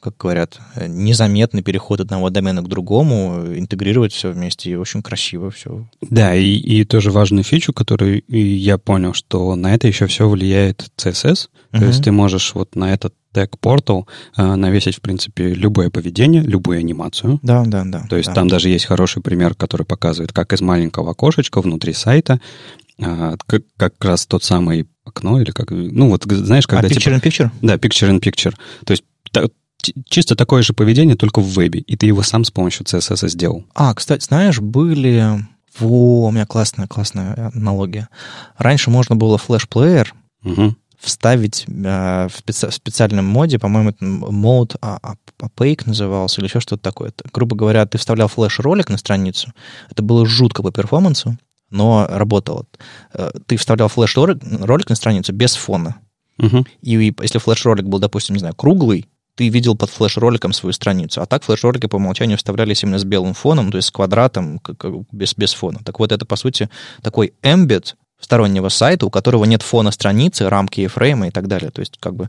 как говорят, незаметный переход одного домена к другому, интегрировать все вместе, и очень красиво все. Да, и, и тоже важную фичу, которую я понял, что на это еще все влияет CSS, uh-huh. то есть ты можешь вот на этот тег портал э, навесить, в принципе, любое поведение, любую анимацию. Да, да, да. То есть да. там даже есть хороший пример, который показывает, как из маленького окошечка внутри сайта как, как раз тот самый окно или как... Ну вот, знаешь, когда... А, picture типа, in picture? Да, picture in picture. То есть чисто такое же поведение, только в вебе, и ты его сам с помощью CSS сделал. А, кстати, знаешь, были... Во, у меня классная, классная аналогия. Раньше можно было флеш-плеер угу. вставить э, в, специ- в специальном моде, по-моему, это мод opaque назывался или еще что-то такое. Это, грубо говоря, ты вставлял флеш-ролик на страницу, это было жутко по перформансу, но работало. Э, ты вставлял флеш-ролик на страницу без фона. Угу. И если флеш-ролик был, допустим, не знаю, круглый, ты видел под флеш-роликом свою страницу. А так флеш-ролики по умолчанию вставлялись именно с белым фоном, то есть с квадратом, без, без фона. Так вот, это, по сути, такой эмбит стороннего сайта, у которого нет фона страницы, рамки и фрейма и так далее. То есть, как бы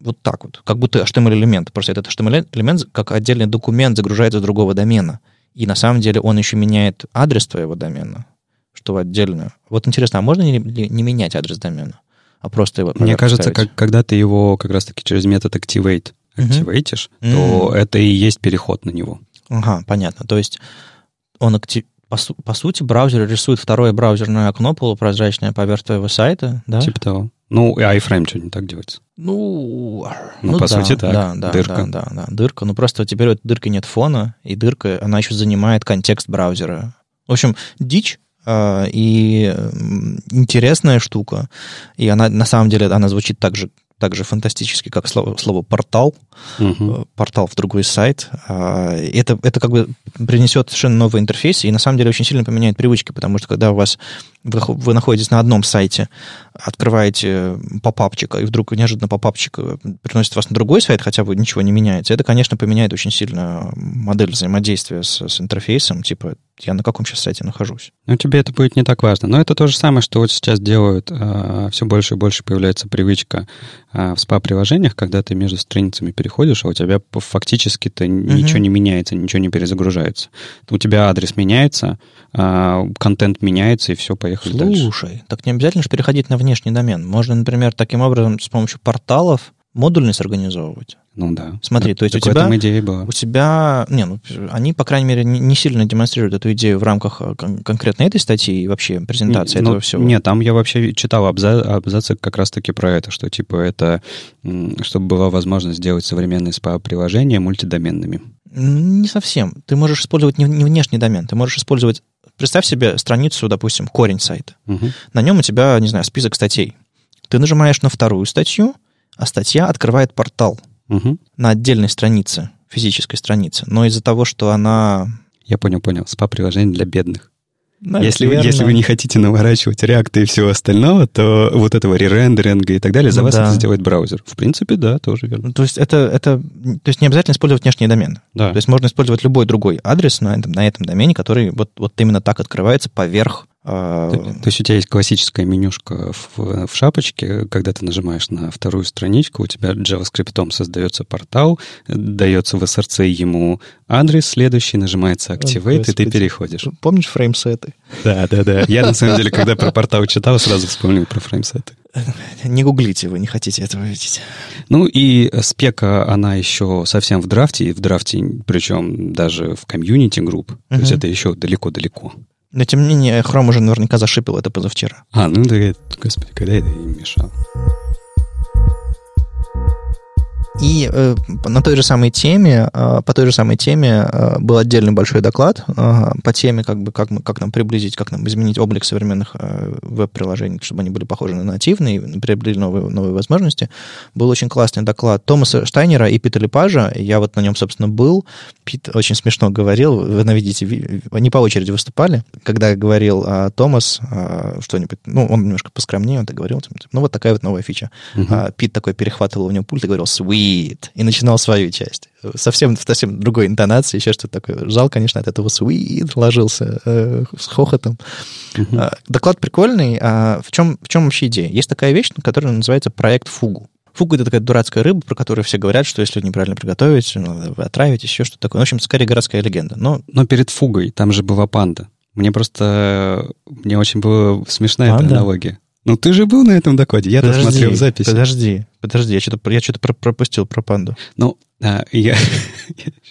вот так вот, как будто HTML-элемент. Просто этот HTML-элемент как отдельный документ загружается с другого домена. И на самом деле он еще меняет адрес твоего домена, что отдельно. Вот интересно, а можно не, не менять адрес домена, а просто его Мне кажется, как, когда ты его как раз-таки через метод activate активейтишь, uh-huh. то uh-huh. это и есть переход на него. Ага, понятно. То есть он актив по, по сути, браузер рисует второе браузерное окно полупрозрачное поверх твоего сайта, да? Типа того. Ну, и iFrame что не так делается? Ну, ну, ну по да, сути так, да, да, дырка. Да, да, да, дырка. Ну, просто теперь у этой дырки нет фона, и дырка, она еще занимает контекст браузера. В общем, дичь, и интересная штука, и она, на самом деле, она звучит так же, так же фантастически, как слово, слово портал, угу. портал в другой сайт. А, это, это как бы принесет совершенно новый интерфейс, и на самом деле очень сильно поменяет привычки, потому что когда у вас вы, вы находитесь на одном сайте, открываете попапчик, и вдруг неожиданно попапчик э, приносит вас на другой сайт, хотя вы ничего не меняете, это, конечно, поменяет очень сильно модель взаимодействия с, с интерфейсом, типа я на каком сейчас сайте нахожусь. Ну, тебе это будет не так важно. Но это то же самое, что вот сейчас делают. Э, все больше и больше появляется привычка э, в спа-приложениях, когда ты между страницами переходишь, а у тебя фактически-то угу. ничего не меняется, ничего не перезагружается. У тебя адрес меняется, э, контент меняется, и все, поехали Слушай, дальше. Слушай, так не обязательно же переходить на внешний домен. Можно, например, таким образом с помощью порталов модульность организовывать. Ну да. Смотри, то есть у тебя... идея была. У тебя... Не, ну, они, по крайней мере, не, сильно демонстрируют эту идею в рамках э, кон- конкретно этой статьи и вообще презентации ну, этого всего. Нет, там я вообще читал абза- абзацы как раз-таки про это, что типа это, чтобы была возможность сделать современные спа-приложения мультидоменными. Не совсем. Ты можешь использовать не, не внешний домен, ты можешь использовать... Представь себе страницу, допустим, корень сайта. Угу. На нем у тебя, не знаю, список статей. Ты нажимаешь на вторую статью, а статья открывает портал угу. на отдельной странице, физической странице. Но из-за того, что она... Я понял, понял. СПА-приложение для бедных. Если вы, если вы не хотите наворачивать реакты и всего остального, то вот этого ререндеринга и так далее за ну, вас да. это сделает браузер. В принципе, да, тоже верно. То есть это, это то есть не обязательно использовать внешний домен. Да. То есть можно использовать любой другой адрес на этом, на этом домене, который вот, вот именно так открывается поверх то, то есть у тебя есть классическая менюшка в, в шапочке, когда ты нажимаешь на вторую страничку, у тебя JavaScript создается портал, дается в SRC ему адрес следующий, нажимается Activate, О, и ты переходишь. Помнишь фреймсеты? Да, да, да. Я, на самом деле, когда про портал читал, сразу вспомнил про фреймсеты. Не гуглите, вы не хотите этого видеть. Ну и спека, она еще совсем в драфте, и в драфте, причем даже в комьюнити групп, uh-huh. то есть это еще далеко-далеко. Но тем не менее, Chrome уже наверняка зашипил это позавчера. А, ну да, господи, когда это им мешало? И э, на той же самой теме, э, по той же самой теме э, был отдельный большой доклад э, по теме, как бы, как, мы, как нам приблизить, как нам изменить облик современных э, веб-приложений, чтобы они были похожи на нативные, приобрели новые, новые возможности. Был очень классный доклад Томаса Штайнера и Пита Лепажа. Я вот на нем, собственно, был. Пит очень смешно говорил. Вы видите, они по очереди выступали. Когда говорил а, Томас а, что-нибудь, ну, он немножко поскромнее, он так говорил, ну, вот такая вот новая фича. Uh-huh. А, Пит такой перехватывал у него пульт и говорил «sweet», sweet, и начинал свою часть. Совсем, совсем другой интонации, еще что-то такое. Жал, конечно, от этого sweet ложился э, с хохотом. Uh-huh. А, доклад прикольный. А в чем, в чем вообще идея? Есть такая вещь, которая называется проект Фугу. Фугу — это такая дурацкая рыба, про которую все говорят, что если неправильно приготовить, ну, вы отравитесь, еще что-то такое. В общем, скорее городская легенда. Но... Но перед фугой там же была панда. Мне просто... Мне очень была смешная панда? эта аналогия. Ну, ты же был на этом докладе, я-то смотрел в записи. Подожди, подожди, я что-то, я что-то пропустил про панду. Ну, а, я...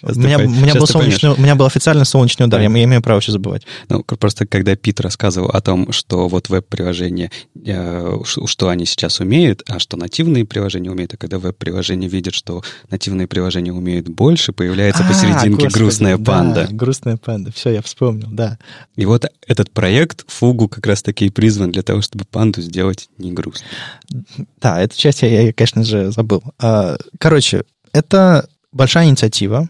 у, меня, у, меня был солнечный, у меня был официальный солнечный удар, я, я имею право все забывать. Ну, просто когда Пит рассказывал о том, что вот веб-приложения, э, что они сейчас умеют, а что нативные приложения умеют, а когда веб-приложение видит, что нативные приложения умеют больше, появляется а, посерединке господи, грустная панда. Да, грустная панда, все, я вспомнил, да. И вот этот проект Фугу как раз-таки призван для того, чтобы панду сделать не грустной. Да, эту часть я, я конечно же, забыл. А, короче, это большая инициатива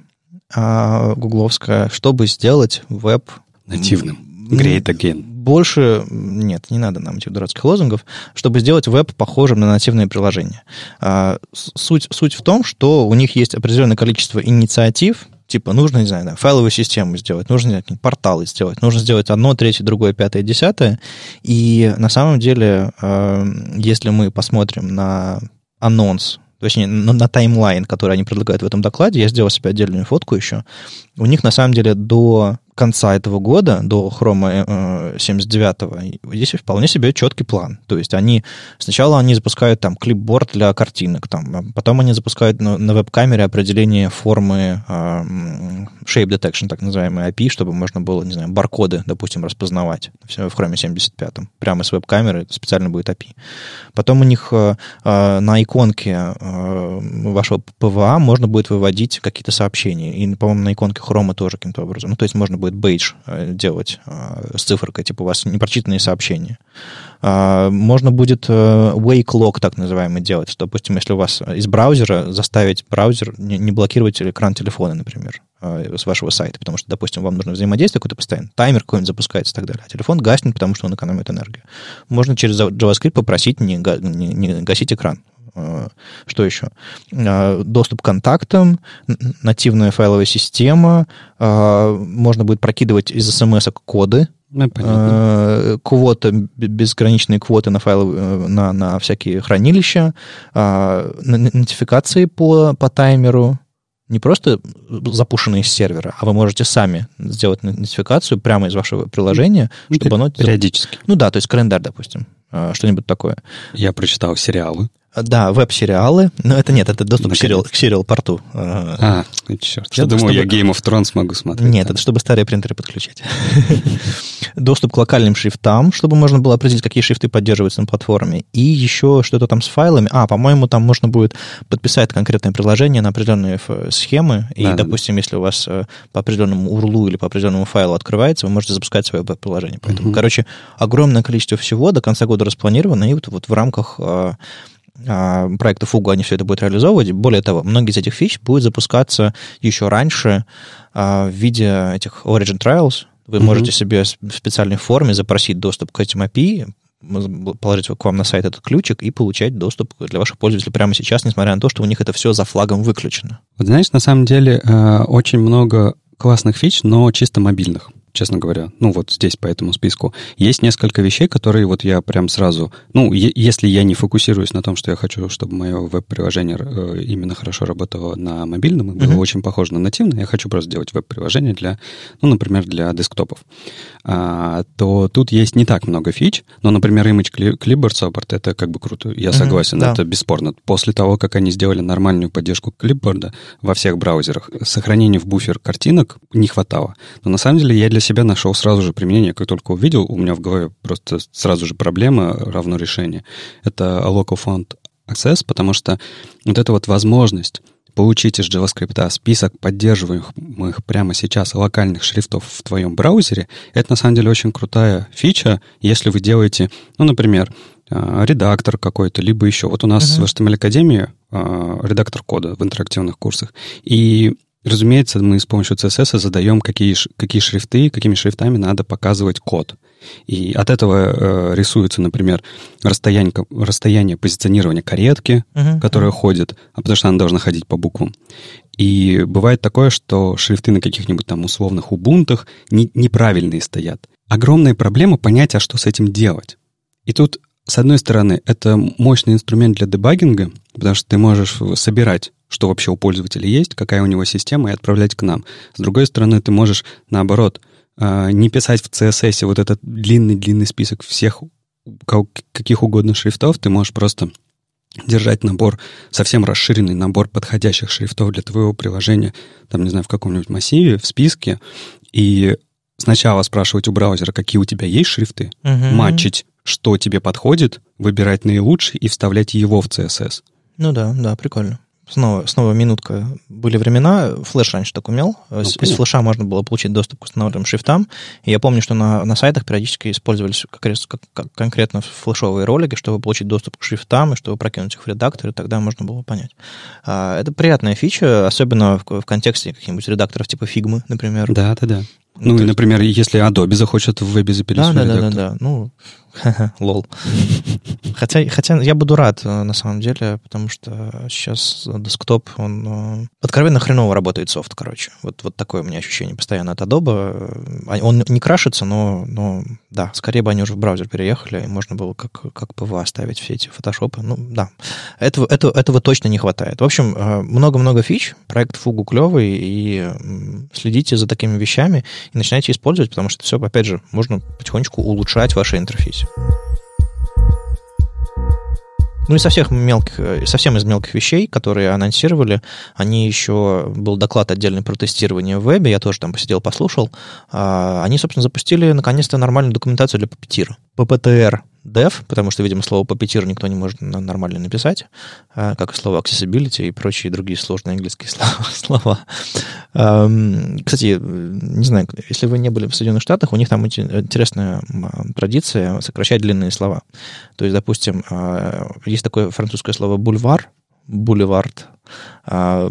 а, гугловская, чтобы сделать веб... Нативным. Great again. больше... Нет, не надо нам этих дурацких лозунгов, чтобы сделать веб похожим на нативные приложения. А, суть, суть в том, что у них есть определенное количество инициатив, типа нужно, не знаю, да, файловую систему сделать, нужно знаю, порталы сделать, нужно сделать одно, третье, другое, пятое, десятое. И на самом деле, а, если мы посмотрим на анонс точнее, на, на таймлайн, который они предлагают в этом докладе, я сделал себе отдельную фотку еще. У них, на самом деле, до конца этого года, до 79-го, э, здесь вполне себе четкий план. То есть они сначала они запускают там клипборд для картинок, там, а потом они запускают на, на веб-камере определение формы э, shape detection, так называемый API, чтобы можно было, не знаю, баркоды, допустим, распознавать в Chrome 75 прямо с веб-камеры специально будет API. Потом у них э, э, на иконке э, вашего PVA можно будет выводить какие-то сообщения. И, по-моему, на иконке Chrome тоже каким-то образом. Ну, то есть можно будет будет бейдж э, делать э, с цифрой, типа у вас непрочитанные сообщения. А, можно будет э, wake log, так называемый, делать. Допустим, если у вас из браузера заставить браузер не блокировать экран телефона, например, с вашего сайта, потому что, допустим, вам нужно взаимодействие какое-то постоянно, таймер какой-нибудь запускается и так далее, а телефон гаснет, потому что он экономит энергию. Можно через JavaScript попросить не гасить экран. Э, что еще? Э, доступ к контактам, нативная файловая система, э, можно будет прокидывать из смс коды, ну, квоты, безграничные квоты на файлы, на, на всякие хранилища, нотификации по, по таймеру, не просто запущенные из сервера, а вы можете сами сделать нотификацию прямо из вашего приложения, ну, чтобы оно... Периодически. Ну да, то есть календарь, допустим, что-нибудь такое. Я прочитал сериалы. Да, веб-сериалы. Но это нет, это доступ к, сериал, к сериал-порту. А, черт. Я думал, я Game of Thrones могу смотреть. Нет, это чтобы старые принтеры подключать. Доступ к локальным шрифтам, чтобы можно было определить, какие шрифты поддерживаются на платформе. И еще что-то там с файлами. А, по-моему, там можно будет подписать конкретное приложение на определенные схемы. И, допустим, если у вас э, по определенному URL или по определенному файлу открывается, вы можете запускать свое веб-приложение. Поэтому, короче, огромное количество всего до конца года распланировано. И вот, вот в рамках а, проекта Fugu они все это будут реализовывать. Более того, многие из этих фич будут запускаться еще раньше а, в виде этих Origin Trials. Вы mm-hmm. можете себе в специальной форме запросить доступ к этим API, положить к вам на сайт этот ключик и получать доступ для ваших пользователей прямо сейчас, несмотря на то, что у них это все за флагом выключено. Вот знаешь, на самом деле э, очень много классных фич, но чисто мобильных честно говоря, ну вот здесь по этому списку. Есть несколько вещей, которые вот я прям сразу, ну, если я не фокусируюсь на том, что я хочу, чтобы мое веб-приложение э, именно хорошо работало на мобильном и было uh-huh. очень похоже на нативное, я хочу просто сделать веб-приложение для, ну, например, для десктопов, а, то тут есть не так много фич, но, например, Image Clipboard Support, это как бы круто, я согласен, uh-huh, да. это бесспорно. После того, как они сделали нормальную поддержку клипборда во всех браузерах, сохранения в буфер картинок не хватало. Но на самом деле я для себя нашел сразу же применение, как только увидел, у меня в голове просто сразу же проблема равно решение. Это local font access, потому что вот эта вот возможность получить из JavaScript список поддерживаемых прямо сейчас локальных шрифтов в твоем браузере, это на самом деле очень крутая фича, если вы делаете, ну, например, а, редактор какой-то, либо еще. Вот у нас uh-huh. в HTML Академии а, редактор кода в интерактивных курсах. И Разумеется, мы с помощью CSS задаем, какие, какие шрифты, какими шрифтами надо показывать код. И от этого э, рисуется, например, расстояние, расстояние позиционирования каретки, uh-huh. которая ходит, а потому что она должна ходить по буквам. И бывает такое, что шрифты на каких-нибудь там условных убунтах не, неправильные стоят. Огромная проблема понять, а что с этим делать. И тут, с одной стороны, это мощный инструмент для дебагинга, потому что ты можешь собирать что вообще у пользователя есть, какая у него система, и отправлять к нам. С другой стороны, ты можешь, наоборот, а, не писать в CSS вот этот длинный-длинный список всех каких угодно шрифтов, ты можешь просто держать набор, совсем расширенный набор подходящих шрифтов для твоего приложения, там, не знаю, в каком-нибудь массиве, в списке, и сначала спрашивать у браузера, какие у тебя есть шрифты, uh-huh. матчить, что тебе подходит, выбирать наилучший и вставлять его в CSS. Ну да, да, прикольно. Снова, снова минутка. Были времена, флеш раньше так умел. Ну, Из понятно. флеша можно было получить доступ к установленным шрифтам. И я помню, что на, на сайтах периодически использовались как, как, как конкретно флешовые ролики, чтобы получить доступ к шрифтам, и чтобы прокинуть их в редактор, и тогда можно было понять. А, это приятная фича, особенно в, в контексте каких-нибудь редакторов типа Figma, например. Да, да, да. Ну, и, например, если Adobe захочет в вебе запилить да, да, да, да. Ну, lol. Хотя, хотя я буду рад, э, на самом деле, потому что сейчас десктоп, он э, откровенно хреново работает софт, короче. Вот, вот такое у меня ощущение постоянно от Adobe. А, Он не крашится, но, но да, скорее бы они уже в браузер переехали, и можно было как, как PWA ставить все эти фотошопы. Ну, да, этого, этого, этого точно не хватает. В общем, э, много-много фич, проект Фугу клевый, и следите за такими вещами и начинайте использовать, потому что все, опять же, можно потихонечку улучшать ваши интерфейсы. Ну и со всех мелких, э, совсем из мелких вещей, которые анонсировали, они еще, был доклад отдельный про тестирование в вебе, я тоже там посидел, послушал. А, Они, собственно, запустили наконец-то нормальную документацию для Puppeteer. PPTR dev, потому что, видимо, слово Puppeteer никто не может нормально написать, а, как и слово accessibility и прочие другие сложные английские слова. Кстати, не знаю, если вы не были в Соединенных Штатах, у них там очень интересная м, традиция сокращать длинные слова. То есть, допустим, а, есть такое французское слово бульвар, бульвард, а,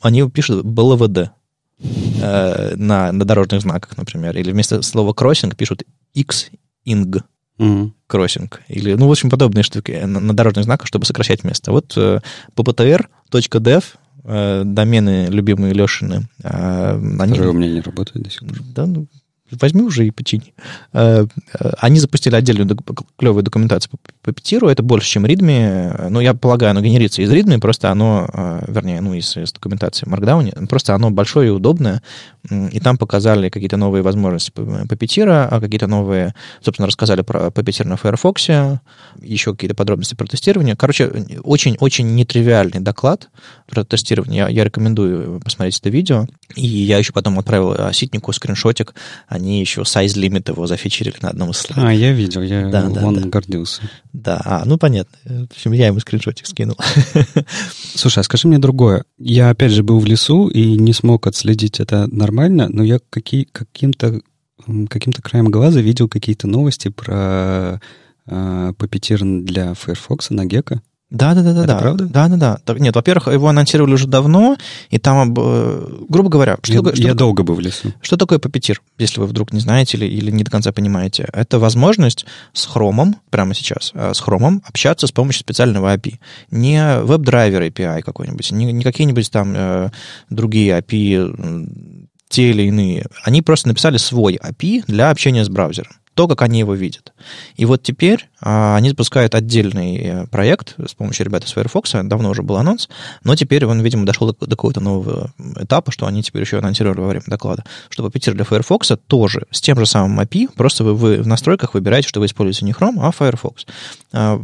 они пишут БЛВД э, на, на дорожных знаках, например, или вместо слова кроссинг пишут X-ing Мгм. кроссинг, или, ну, в общем, подобные штуки на, на дорожных знаках, чтобы сокращать место. Вот э, pptr.dev, э, домены любимые Лешины, э, они... Которые у меня не работают до сих пор. Да, ну, возьми уже и почини. Э, э, Они запустили отдельную клевую документацию по Петиру. Это больше, чем README. Ну, я полагаю, оно генерится из README, просто оно, э, вернее, ну, из, из документации в Markdown, просто оно большое и удобное. И там показали какие-то новые возможности Петира, а какие-то новые, собственно, рассказали про Puppeteer на Firefox, еще какие-то подробности про тестирование. Короче, очень-очень нетривиальный доклад про тестирование. Я, я рекомендую посмотреть это видео. И я еще потом отправил а, Ситнику скриншотик. Они еще size limit его зафичерили на одном из слайдов. А, я видел, я, Да, да, он да. гордился. Да, а, ну понятно. В общем, я ему скриншотик скинул. Слушай, а скажи мне другое. Я, опять же, был в лесу и не смог отследить это нормально, но я какие, каким-то каким-то краем глаза видел какие-то новости про э, Puppeteer для Firefox на Gecko. Да, да, да, да, да. правда? Да, да, да. Нет, во-первых, его анонсировали уже давно, и там, э, грубо говоря, что, Я, такое, что я такое- долго был в лесу. Что такое Puppeteer, если вы вдруг не знаете или, или не до конца понимаете? Это возможность с хромом, прямо сейчас, э, с хромом общаться с помощью специального API. Не веб-драйвер API какой-нибудь, не, не какие-нибудь там э, другие API, те или иные. Они просто написали свой API для общения с браузером. То, как они его видят. И вот теперь они запускают отдельный э, проект с помощью ребят из Firefox. Давно уже был анонс, но теперь он, видимо, дошел до, до какого-то нового этапа, что они теперь еще анонсировали во время доклада, что Puppeteer для Firefox тоже с тем же самым API, просто вы, вы в настройках выбираете, что вы используете не Chrome, а Firefox. А,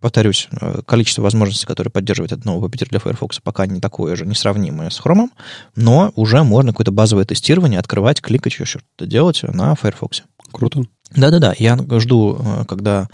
Повторюсь, э, количество возможностей, которые поддерживает этот новый Puppeteer для Firefox, пока не такое же, несравнимое с Chrome, но уже можно какое-то базовое тестирование открывать, кликать, еще что-то делать на Firefox. Круто. Да-да-да, я жду, э, когда э,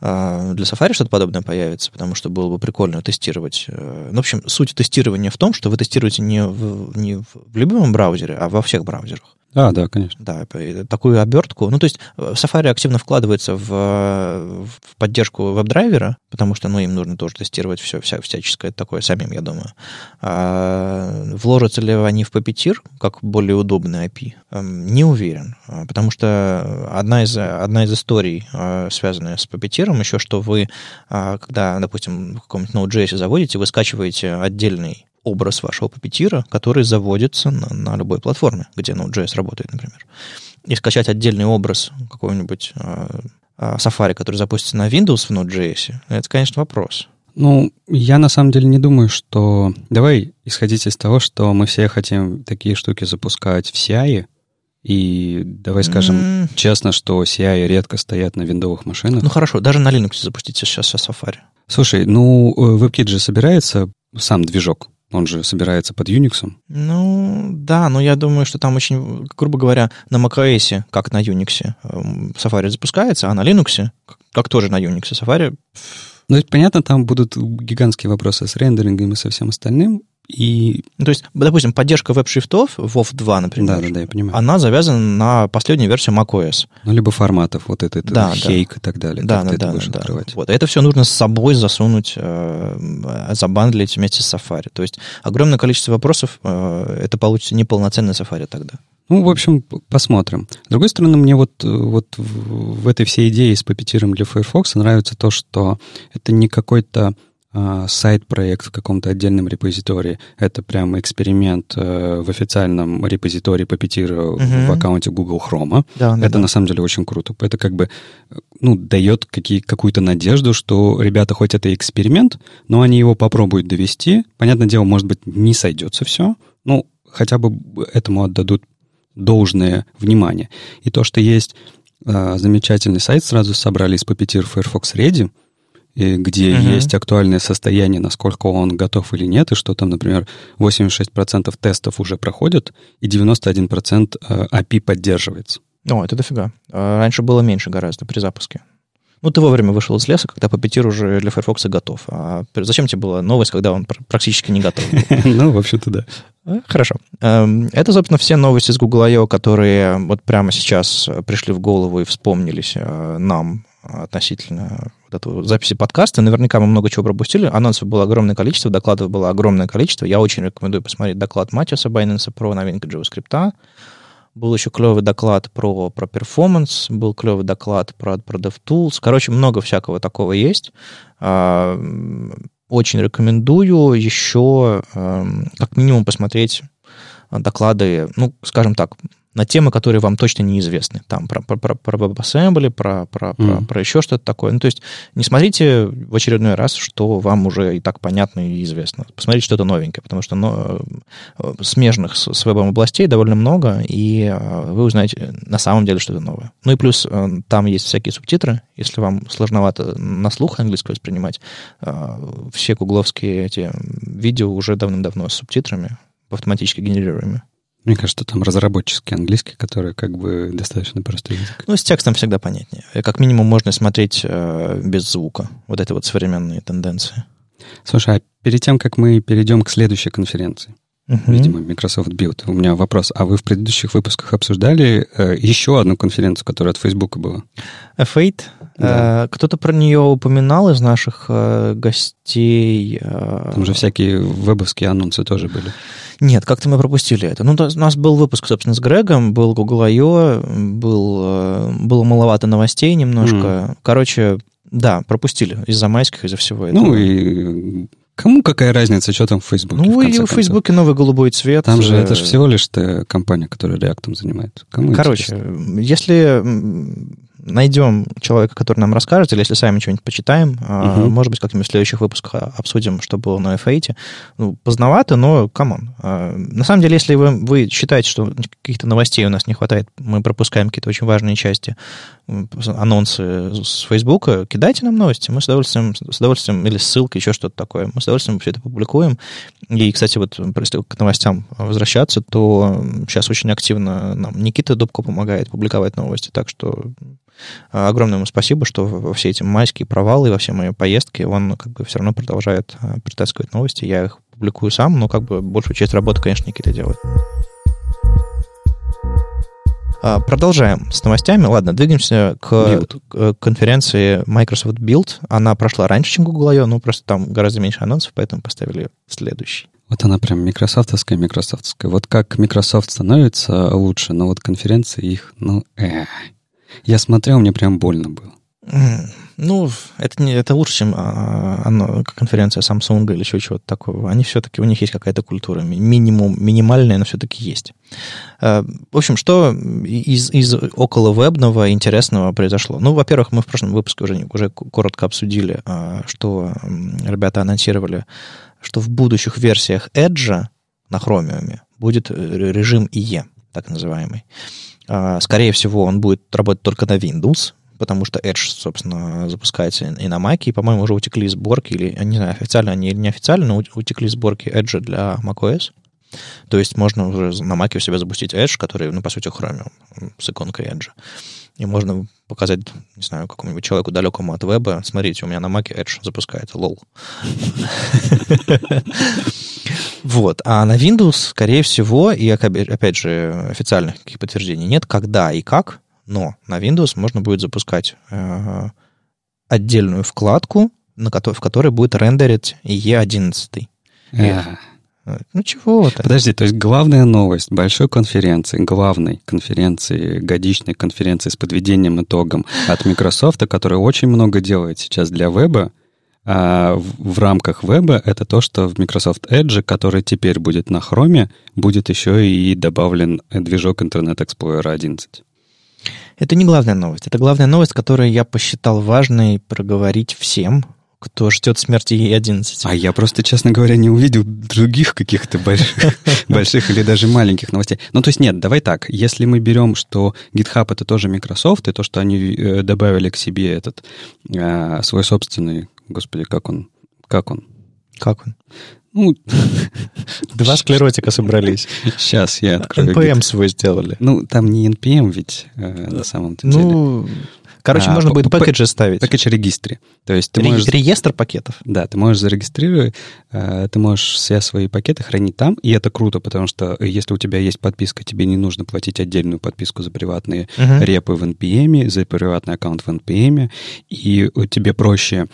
для Safari что-то подобное появится, потому что было бы прикольно тестировать. э, Ну, в общем, суть тестирования в том, что вы тестируете не в, не в любимом браузере, а во всех браузерах. А, да, конечно. Да, такую обертку. Ну, то есть э, Safari активно вкладывается в, э, в поддержку веб-драйвера, потому что, ну, им нужно тоже тестировать все, вся, всяческое такое самим, я думаю. А вложатся ли они в Puppeteer, как более удобный API? Эм, Не уверен, А, потому что одна из, одна из историй, э, связанная с Puppeteer, еще что вы, а, когда, допустим, в каком-нибудь Node.js заводите, вы скачиваете отдельный образ вашего Puppeteer, который заводится на, на любой платформе, где Node.js работает, например. И скачать отдельный образ какого-нибудь э, э, Safari, который запустится на Windows в Node.js, это, конечно, вопрос. Ну, я на самом деле не думаю, что... Давай исходить из того, что мы все хотим такие штуки запускать в CI, и давай скажем М, честно, что CI редко стоят на виндовых машинах. Ну хорошо, даже на Linux запустите сейчас, сейчас Safari. Слушай, ну, э, WebKit же собирается, сам движок, он же собирается под Unix. Ну, да, но я думаю, что там очень, грубо говоря, на macOS, как на Unix, эм, Safari запускается, а на Linux, как- тоже на Unix, Safari Ну, ведь понятно, там будут гигантские вопросы с рендерингом и со всем остальным. И Ну, то есть, допустим, поддержка веб-шрифтов, WoW 2, например, да, да, да, я понимаю. она завязана на последнюю версию macOS. Ну, либо форматов, вот этот Да, да. хейк и так далее. Да, да, ты это да, будешь да. открывать. Вот. Это все нужно с собой засунуть, э, забандлить вместе с Safari. То есть огромное количество вопросов, э, это получится неполноценный Safari тогда. Ну, в общем, посмотрим. С другой стороны, мне вот, вот в этой всей идее с папетиром для Firefox нравится то, что это не какой-то сайт-проект в каком-то отдельном репозитории. Это прям эксперимент э, в официальном репозитории Puppeteer угу. в аккаунте Google Chrome. Да, да, это да. на самом деле очень круто. Это как бы ну, дает какие, какую-то надежду, что ребята хоть это эксперимент, но они его попробуют довести. Понятное дело, может быть, не сойдется все. Ну, хотя бы этому отдадут должное внимание. И то, что есть э, замечательный сайт, сразу собрали из Puppeteer Firefox Ready, и где угу. есть актуальное состояние, насколько он готов или нет, и что там, например, 86% тестов уже проходят, и 91% API э, поддерживается. О, это дофига. А раньше было меньше гораздо при запуске. Ну, ты вовремя вышел из леса, когда Puppeteer уже для Firefox готов. А зачем тебе была новость, когда он практически не готов? Ну, в общем-то, да. А, хорошо. Эм, это, собственно, все новости с Google I.O., которые вот прямо сейчас пришли в голову и вспомнились э, нам относительно вот эту записи подкаста. Наверняка мы много чего пропустили. Анонсов было огромное количество, докладов было огромное количество. Я очень рекомендую посмотреть доклад Матиаса Байненса про новинки JavaScript. Был еще клевый доклад про, про перформанс, был клевый доклад про, про DevTools. Короче, много всякого такого есть. А, очень рекомендую еще эм, как минимум посмотреть доклады, ну, скажем так, на темы, которые вам точно неизвестны. Там про, про, про, про WebAssembly, про, про, mm. про, про еще что-то такое. Ну, то есть не смотрите в очередной раз, что вам уже и так понятно и известно. Посмотрите что-то новенькое, потому что ну, э, смежных с, с вебом областей довольно много, и э, вы узнаете на самом деле что-то новое. Ну и плюс э, там есть всякие субтитры, если вам сложновато на слух английский воспринимать, все гугловские эти видео уже давным-давно с субтитрами, автоматически генерируемыми. Мне кажется, там разработческий английский, который как бы достаточно простой язык. Ну, с текстом всегда понятнее. Как минимум можно смотреть э, без звука. Вот это вот современные тенденции. Слушай, а перед тем, как мы перейдем к следующей конференции, uh-huh. видимо, Microsoft Build, у меня вопрос. А вы в предыдущих выпусках обсуждали э, еще одну конференцию, которая от Facebook была? F8. Да. Э, кто-то про нее упоминал из наших э, гостей. Э... Там же всякие вебовские анонсы тоже были. Нет, как-то мы пропустили это. Ну, у нас был выпуск, собственно, с Грегом, был Google I.O., был, э, было маловато новостей немножко. Mm. Короче, да, пропустили из-за майских, из-за всего этого. Ну и Кому какая разница, что там в Фейсбуке? Ну, в и в Фейсбуке новый голубой цвет. Там же это же всего лишь компания, которая реактом занимается. Кому Короче, интересно? если найдем человека, который нам расскажет, или если сами что-нибудь почитаем, угу. может быть, как-нибудь в следующих выпусках обсудим, что было на F8. Ну, поздновато, но come on. А, на самом деле, если вы, вы считаете, что каких-то новостей у нас не хватает, мы пропускаем какие-то очень важные части, анонсы с Фейсбука, кидайте нам новости. Мы с удовольствием, с удовольствием или ссылка, еще что-то такое. Мы с удовольствием все это публикуем. И, кстати, вот если к новостям возвращаться, то сейчас очень активно нам Никита Дубко помогает публиковать новости, так что а, огромное ему спасибо, что во все эти майские провалы, во все мои поездки он как бы все равно продолжает а, притаскивать новости. Я их публикую сам, но как бы большую часть работы, конечно, Никита делает. А, продолжаем с новостями. Ладно, двигаемся к, к конференции Microsoft Build. Она прошла раньше, чем Google I.O., ну, просто там гораздо меньше анонсов, поэтому поставили следующий. Вот она прям микрософтовская, микрософтовская. Вот как Microsoft становится лучше, но вот конференции их, ну, эх. Я смотрел, мне прям больно было. Ну, это, не, это лучше, чем а, оно, конференция Samsung или еще чего-то такого. Они все-таки, у них есть какая-то культура. Минимум, минимальная, но все-таки есть. А, в общем, что из, из около вебного интересного произошло? Ну, во-первых, мы в прошлом выпуске уже, уже коротко обсудили, а, что ребята анонсировали, что в будущих версиях Edge на Chromium будет режим IE, так называемый. А, скорее всего, он будет работать только на Windows, потому что Edge, собственно, запускается и на Mac, и, по-моему, уже утекли сборки, или, не знаю, официально они или неофициально, но утекли сборки Edge для macOS. То есть можно уже на Mac у себя запустить Edge, который, ну, по сути, Chromium с иконкой Edge. И можно показать, не знаю, какому-нибудь человеку далекому от веба, смотрите, у меня на Mac Edge запускается, лол. Вот. А на Windows, скорее всего, и опять же, официальных каких подтверждений нет, когда и как, но на Windows можно будет запускать э, отдельную вкладку, на которой, в которой будет рендерить E11. Yeah. Ну чего то Подожди, то есть главная новость большой конференции, главной конференции, годичной конференции с подведением итогом от Microsoft, которая очень много делает сейчас для веба, а в, в рамках веба это то, что в Microsoft Edge, который теперь будет на Chrome, будет еще и добавлен движок Internet Explorer 11. Это не главная новость. Это главная новость, которую я посчитал важной проговорить всем, кто ждет смерти E11. А я просто, честно говоря, не увидел других каких-то больших, больших или даже маленьких новостей. Ну, то есть нет, давай так. Если мы берем, что GitHub это тоже Microsoft, и то, что они э, добавили к себе этот э, свой собственный, господи, как он, как он? Как он? Ну, Два склеротика собрались. сейчас я открою. NPM свой сделали. Ну, там не NPM ведь э, на самом-то деле. Ну, короче, А, можно будет пакеджи ставить. Пакетч регистре. То есть ты Ре- можешь... Реестр пакетов. Да, ты можешь зарегистрировать, э, ты можешь все свои пакеты хранить там, и это круто, потому что если у тебя есть подписка, тебе не нужно платить отдельную подписку за приватные Мгм. репы в NPM, за приватный аккаунт в NPM, и у- тебе проще э,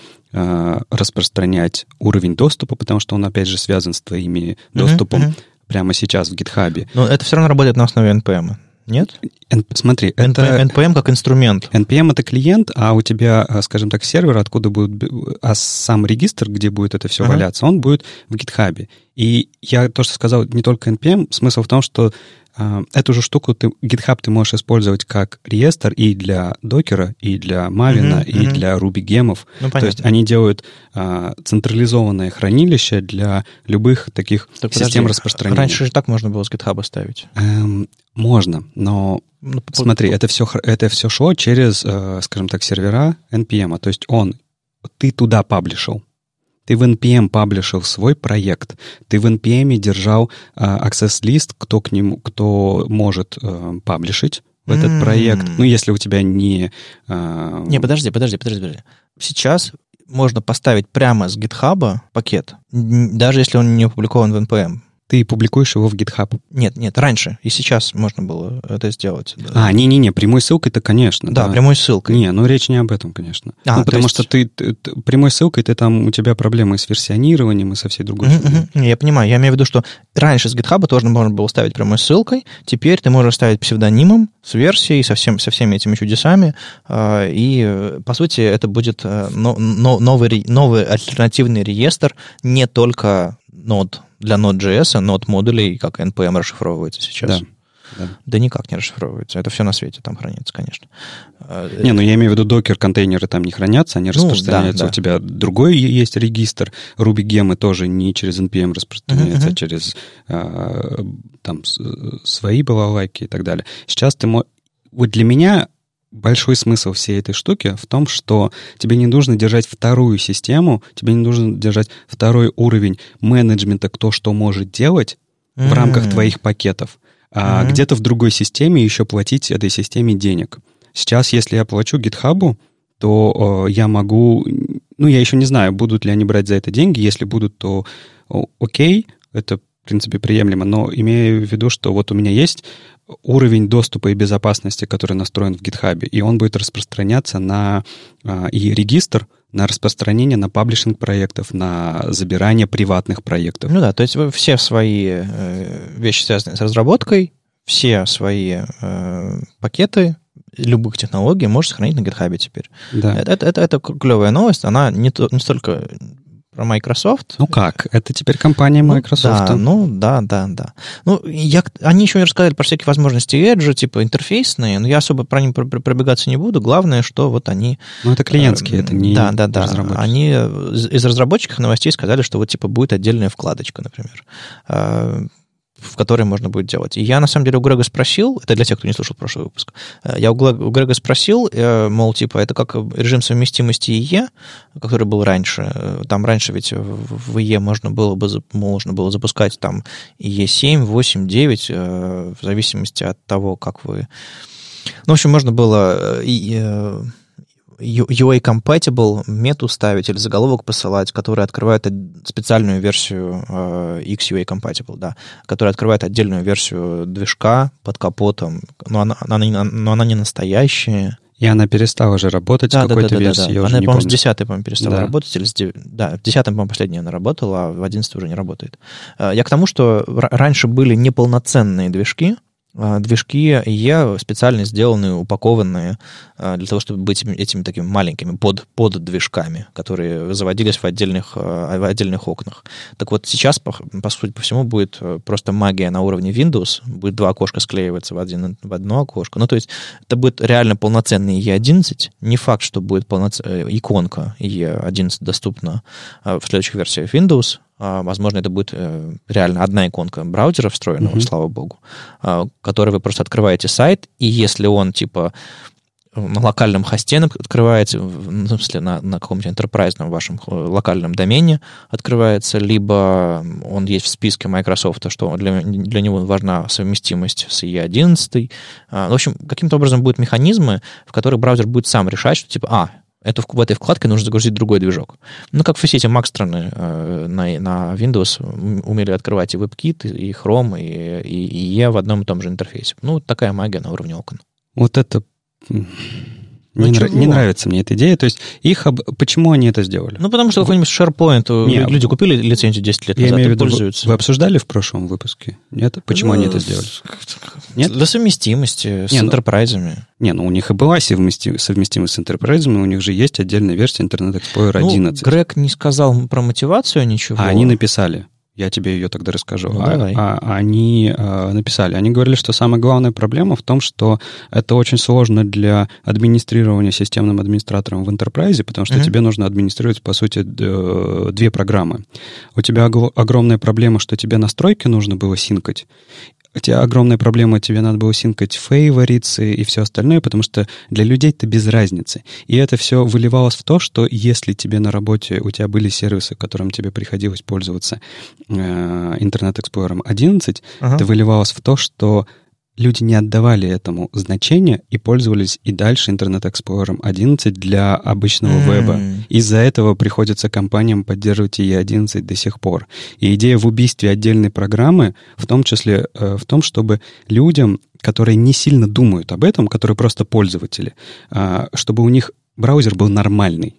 распространять уровень доступа, потому что он, опять же, связан с твоими доступом мгм. прямо сейчас в GitHub. Но это все равно работает на основе NPM. Нет? Н- смотри, это... NPM как инструмент. NPM это клиент, а у тебя, а, скажем так, сервер, откуда будет, а сам регистр, где будет это все Ага. валяться, он будет в GitHub. И я то, что сказал, не только NPM, смысл в том, что эту же штуку ты, GitHub ты можешь использовать как реестр и для докера, и для Maven, Мгм, и мгм. для Ruby гемов. Ну, То есть они делают а, централизованное хранилище для любых таких Так, систем подожди, распространения. Раньше же так можно было с GitHub ставить. Эм, можно, но Ну, Смотри, это все, это все шло через, э, скажем так, сервера NPM. То есть он, ты туда паблишил. Ты в NPM паблишил свой проект. Ты в NPM держал э, access-лист, кто к нему, кто может э, паблишить в этот проект. Ну, если у тебя не... э, Не, подожди, подожди, подожди, подожди. Сейчас можно поставить прямо с GitHub пакет, даже если он не опубликован в NPM. Ты публикуешь его в GitHub. Нет, нет, раньше и сейчас можно было это сделать. Да. А, не-не-не, прямой ссылкой-то, конечно. да, прямой ссылкой. Не, ну речь не об этом, конечно. А, ну, то потому есть- что ты, ты- ты- прямой ссылкой ты там, у тебя проблемы с версионированием и со всей другой мгм. Не, Я понимаю, я имею в виду, что раньше с GitHub тоже можно было ставить прямой ссылкой, теперь ты можешь ставить псевдонимом с версией, со, всем, со всеми этими чудесами, а, и, по сути, это будет э, но- но- новый, новый альтернативный реестр не только нод для Node.js, нод модулей, как NPM расшифровывается сейчас. Да. да. Да никак не расшифровывается. Это все на свете там хранится, конечно. А, Не, ну я имею в виду докер-контейнеры там не хранятся, они Ну, распространяются. да, да. У тебя другой есть регистр. Ruby гемы тоже не через NPM распространяются, Мгм, а через а, там с- свои балалайки и так далее. Сейчас ты мо- Вот для меня большой смысл всей этой штуки в том, что тебе не нужно держать вторую систему, тебе не нужно держать второй уровень менеджмента, кто что может делать в рамках твоих пакетов, а Мгм. где-то в другой системе еще платить этой системе денег. Сейчас, если я плачу GitHub, то э, я могу... Ну, я еще не знаю, будут ли они брать за это деньги. Если будут, то окей, это, в принципе, приемлемо. Но имею в виду, что вот у меня есть уровень доступа и безопасности, который настроен в GitHub, и он будет распространяться на а, и регистр, на распространение на паблишинг проектов, на забирание приватных проектов. Ну да, то есть вы все свои э, вещи, связанные с разработкой, все свои э, пакеты любых технологий можешь сохранить на GitHub теперь. Да. Это, это, это, это клевая новость, она не, то, не столько про Microsoft. Ну как? Это теперь компания Ну, Microsoft. Да, ну да, да, да. Ну, я, они еще не рассказали про всякие возможности Edge, типа интерфейсные, но я особо про них пр- пр- пробегаться не буду. Главное, что вот они... Ну, это клиентские, это не Да, да, да. Они из из разработчиков новостей сказали, что вот типа будет отдельная вкладочка, например, э, в которой можно будет делать. И я, на самом деле, у Грега спросил, это для тех, кто не слушал прошлый выпуск, э, я у Грега спросил, э, мол, типа, это как режим совместимости ИЕ, который был раньше. Э, Там раньше ведь в ИЕ можно было бы можно было запускать там ИЕ 7, 8, 9, э, в зависимости от того, как вы... Ну, в общем, можно было и, э, UA compatible мету ставить или заголовок посылать, который открывает специальную версию э, XUA compatible, да, которая открывает отдельную версию движка под капотом, но она, она, не- но она не настоящая. И она перестала же работать да, с какой-то да, да, версии. Да, да. Я она, по-моему, с 10 по-моему, перестала Да. работать. Или с 9... Да, в 10 по-моему, последняя она работала, а в 11 уже не работает. А, Я к тому, что раньше были неполноценные движки, движки E специально сделанные, упакованные а, для того, чтобы быть этими, такими маленькими под, под движками, которые заводились в отдельных, а, в отдельных окнах. Так вот, сейчас, по, по сути, по всему, будет э, просто магия на уровне Windows. Будет два окошка склеиваться в, один, в одно окошко. Ну, то есть это будет реально полноценный E11. Не факт, что будет полноц... э, иконка E11 доступна а, в следующих версиях Windows. А, Возможно, это будет э, реально одна иконка браузера встроенного, Мгм. слава богу, а, который вы просто открываете сайт, и если он типа на локальном хосте открывается, в ну, в смысле на, на каком-нибудь enterprise вашем э, локальном домене открывается, либо он есть в списке Microsoft, что для, для него важна совместимость с E11. А, В общем, каким-то образом будут механизмы, в которых браузер будет сам решать, что типа, а, это в, этой вкладке нужно загрузить другой движок. Ну, как все эти Mac страны э, на, на Windows ум- умели открывать и WebKit, и Chrome, и, и, и E в одном и том же интерфейсе. Ну, такая магия на уровне окон. Вот это... м, Ну Не, нра- не нравится мне эта идея. То есть их... об- Почему они это сделали? Ну, потому что какой-нибудь SharePoint, э, Не, люди купили лицензию 10 лет Я назад имею в и виду, вы, пользуются. вы обсуждали в прошлом выпуске? Нет? Почему они это Ну, сделали? Нет? Для совместимости с Не, ну- интерпрайзами. Не, ну у них и была совмести- совместимость с но у них же есть отдельная версия Internet Explorer Ну, 11. Грег не сказал про мотивацию ничего. А они написали. Я тебе ее тогда расскажу. Ну, А- давай. а- они а, написали. Они говорили, что самая главная проблема в том, что это очень сложно для администрирования системным администратором в Enterprise, потому что Мгм. тебе нужно администрировать, по сути, д- две программы. У тебя огромная проблема, что тебе настройки нужно было синкать. У тебя огромная проблема, тебе надо было синкать фейворицы и все остальное, потому что для людей это без разницы. И это все выливалось в то, что если тебе на работе, у тебя были сервисы, которым тебе приходилось пользоваться э, Internet Explorer 11, Ага. это выливалось в то, что люди не отдавали этому значения и пользовались и дальше Internet Explorer 11 для обычного М. веба. Из-за этого приходится компаниям поддерживать E11 до сих пор. И идея в убийстве отдельной программы в том числе э, в том, чтобы людям, которые не сильно думают об этом, которые просто пользователи, а, чтобы у них браузер был нормальный.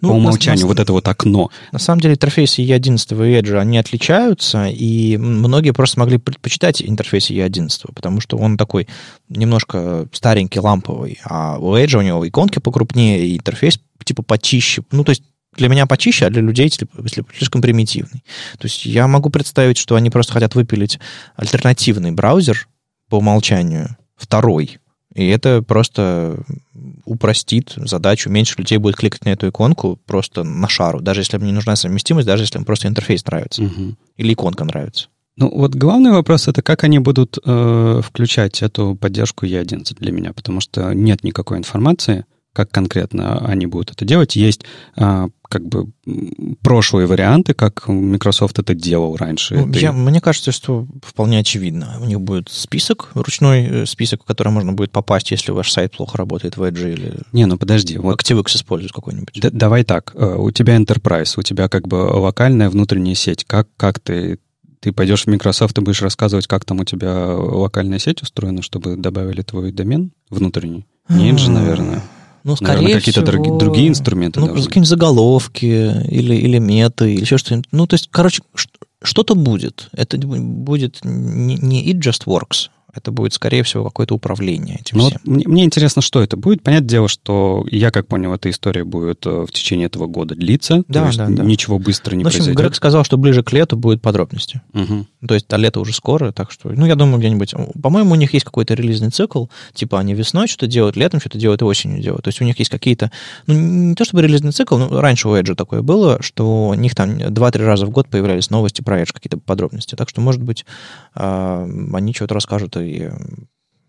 Ну, по умолчанию, на- вот это вот окно. На самом деле интерфейсы E11 и Edge, они отличаются, и многие просто могли предпочитать интерфейс E11, потому что он такой немножко старенький, ламповый, а у Edge у него иконки покрупнее, и интерфейс типа почище. Ну, то есть для меня почище, а для людей слишком примитивный. То есть я могу представить, что они просто хотят выпилить альтернативный браузер по умолчанию, второй, и это просто упростит задачу, меньше людей будет кликать на эту иконку просто на шару, даже если им не нужна совместимость, даже если им просто интерфейс нравится Мгм. или иконка нравится. Ну, вот главный вопрос это как они будут э, включать эту поддержку E11 для меня, потому что нет никакой информации, как конкретно они будут это делать. Есть а, как бы прошлые варианты, как Microsoft это делал раньше. Ну, Это- я- мне кажется, что вполне очевидно. У них будет список, ручной э, список, в который можно будет попасть, если ваш сайт плохо работает в Edge или Не, ну подожди, вот ActiveX использует какой-нибудь. д- давай так, э, у тебя Enterprise, у тебя как бы локальная внутренняя сеть. Как, как ты ты пойдешь в Microsoft и будешь рассказывать, как там у тебя локальная сеть устроена, чтобы добавили твой домен внутренний? Нет же, наверное. Ну, Наверное, скорее какие-то всего, други- другие инструменты Ну, какие-нибудь заголовки или, или меты, или еще что-нибудь. Ну, то есть, короче, что-то будет. Это будет не, не it just works. Это будет, скорее всего, какое-то управление этим Ну, вот всем. мне, мне интересно, что это будет. Понятное дело, что я, как понял, эта история будет э, в течение этого года длиться. Да, да, да. ничего быстро не В общем, произойдет. Грег сказал, что ближе к лету будут подробности. Мгм. То есть, а лето уже скоро, так что, ну, я думаю, где-нибудь... По-моему, у них есть какой-то релизный цикл, типа они весной что-то делают, летом что-то делают и осенью делают. То есть у них есть какие-то... Ну, не то чтобы релизный цикл, но раньше у Edge такое было, что у них там 2-3 раза в год появлялись новости про Edge, какие-то подробности. Так что, может быть, а, они что-то расскажут и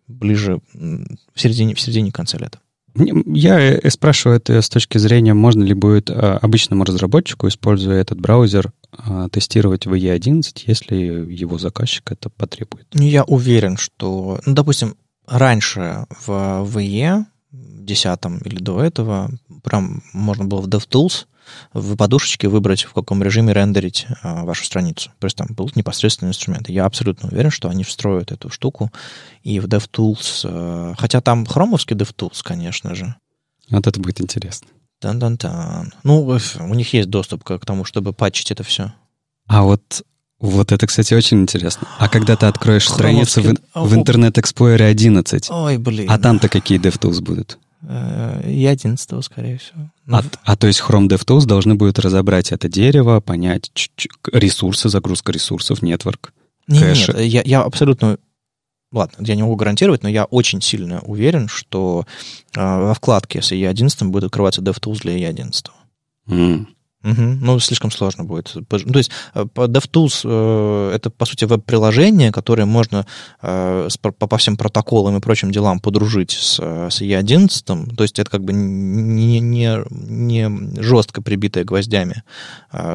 ближе м, в середине, в середине конца лета. Я э, спрашиваю это с точки зрения, можно ли будет э, обычному разработчику, используя этот браузер, э, тестировать в E11, если его заказчик это потребует. Ну, Я уверен, что, ну, допустим, раньше в VE, 10 или до этого, прям можно было в DevTools в подушечке выбрать, в каком режиме рендерить а, вашу страницу. То есть там будут непосредственные инструменты. Я абсолютно уверен, что они встроят эту штуку и в DevTools. А, хотя там хромовский DevTools, конечно же. Вот это будет интересно. Тан-тан-тан. Ну, у них есть доступ к тому, чтобы патчить это все. А вот вот это, кстати, очень интересно. А когда ты откроешь страницу в, в Internet Explorer 11, Ой, блин. а там-то какие DevTools будут? Э, и 11, скорее всего. А, а то есть Chrome DevTools должны будут разобрать это дерево, понять ресурсы, загрузка ресурсов, нетворк, не, Нет, я, я абсолютно ладно, я не могу гарантировать, но я очень сильно уверен, что э, во вкладке с E11 будет открываться DevTools для E11. Mm. Угу. Ну, слишком сложно будет. Ну, то есть э, DevTools э, это, по сути, веб-приложение, которое можно э, по всем протоколам и прочим делам подружить с, с E11. То есть это как бы не, не, не жестко прибитая гвоздями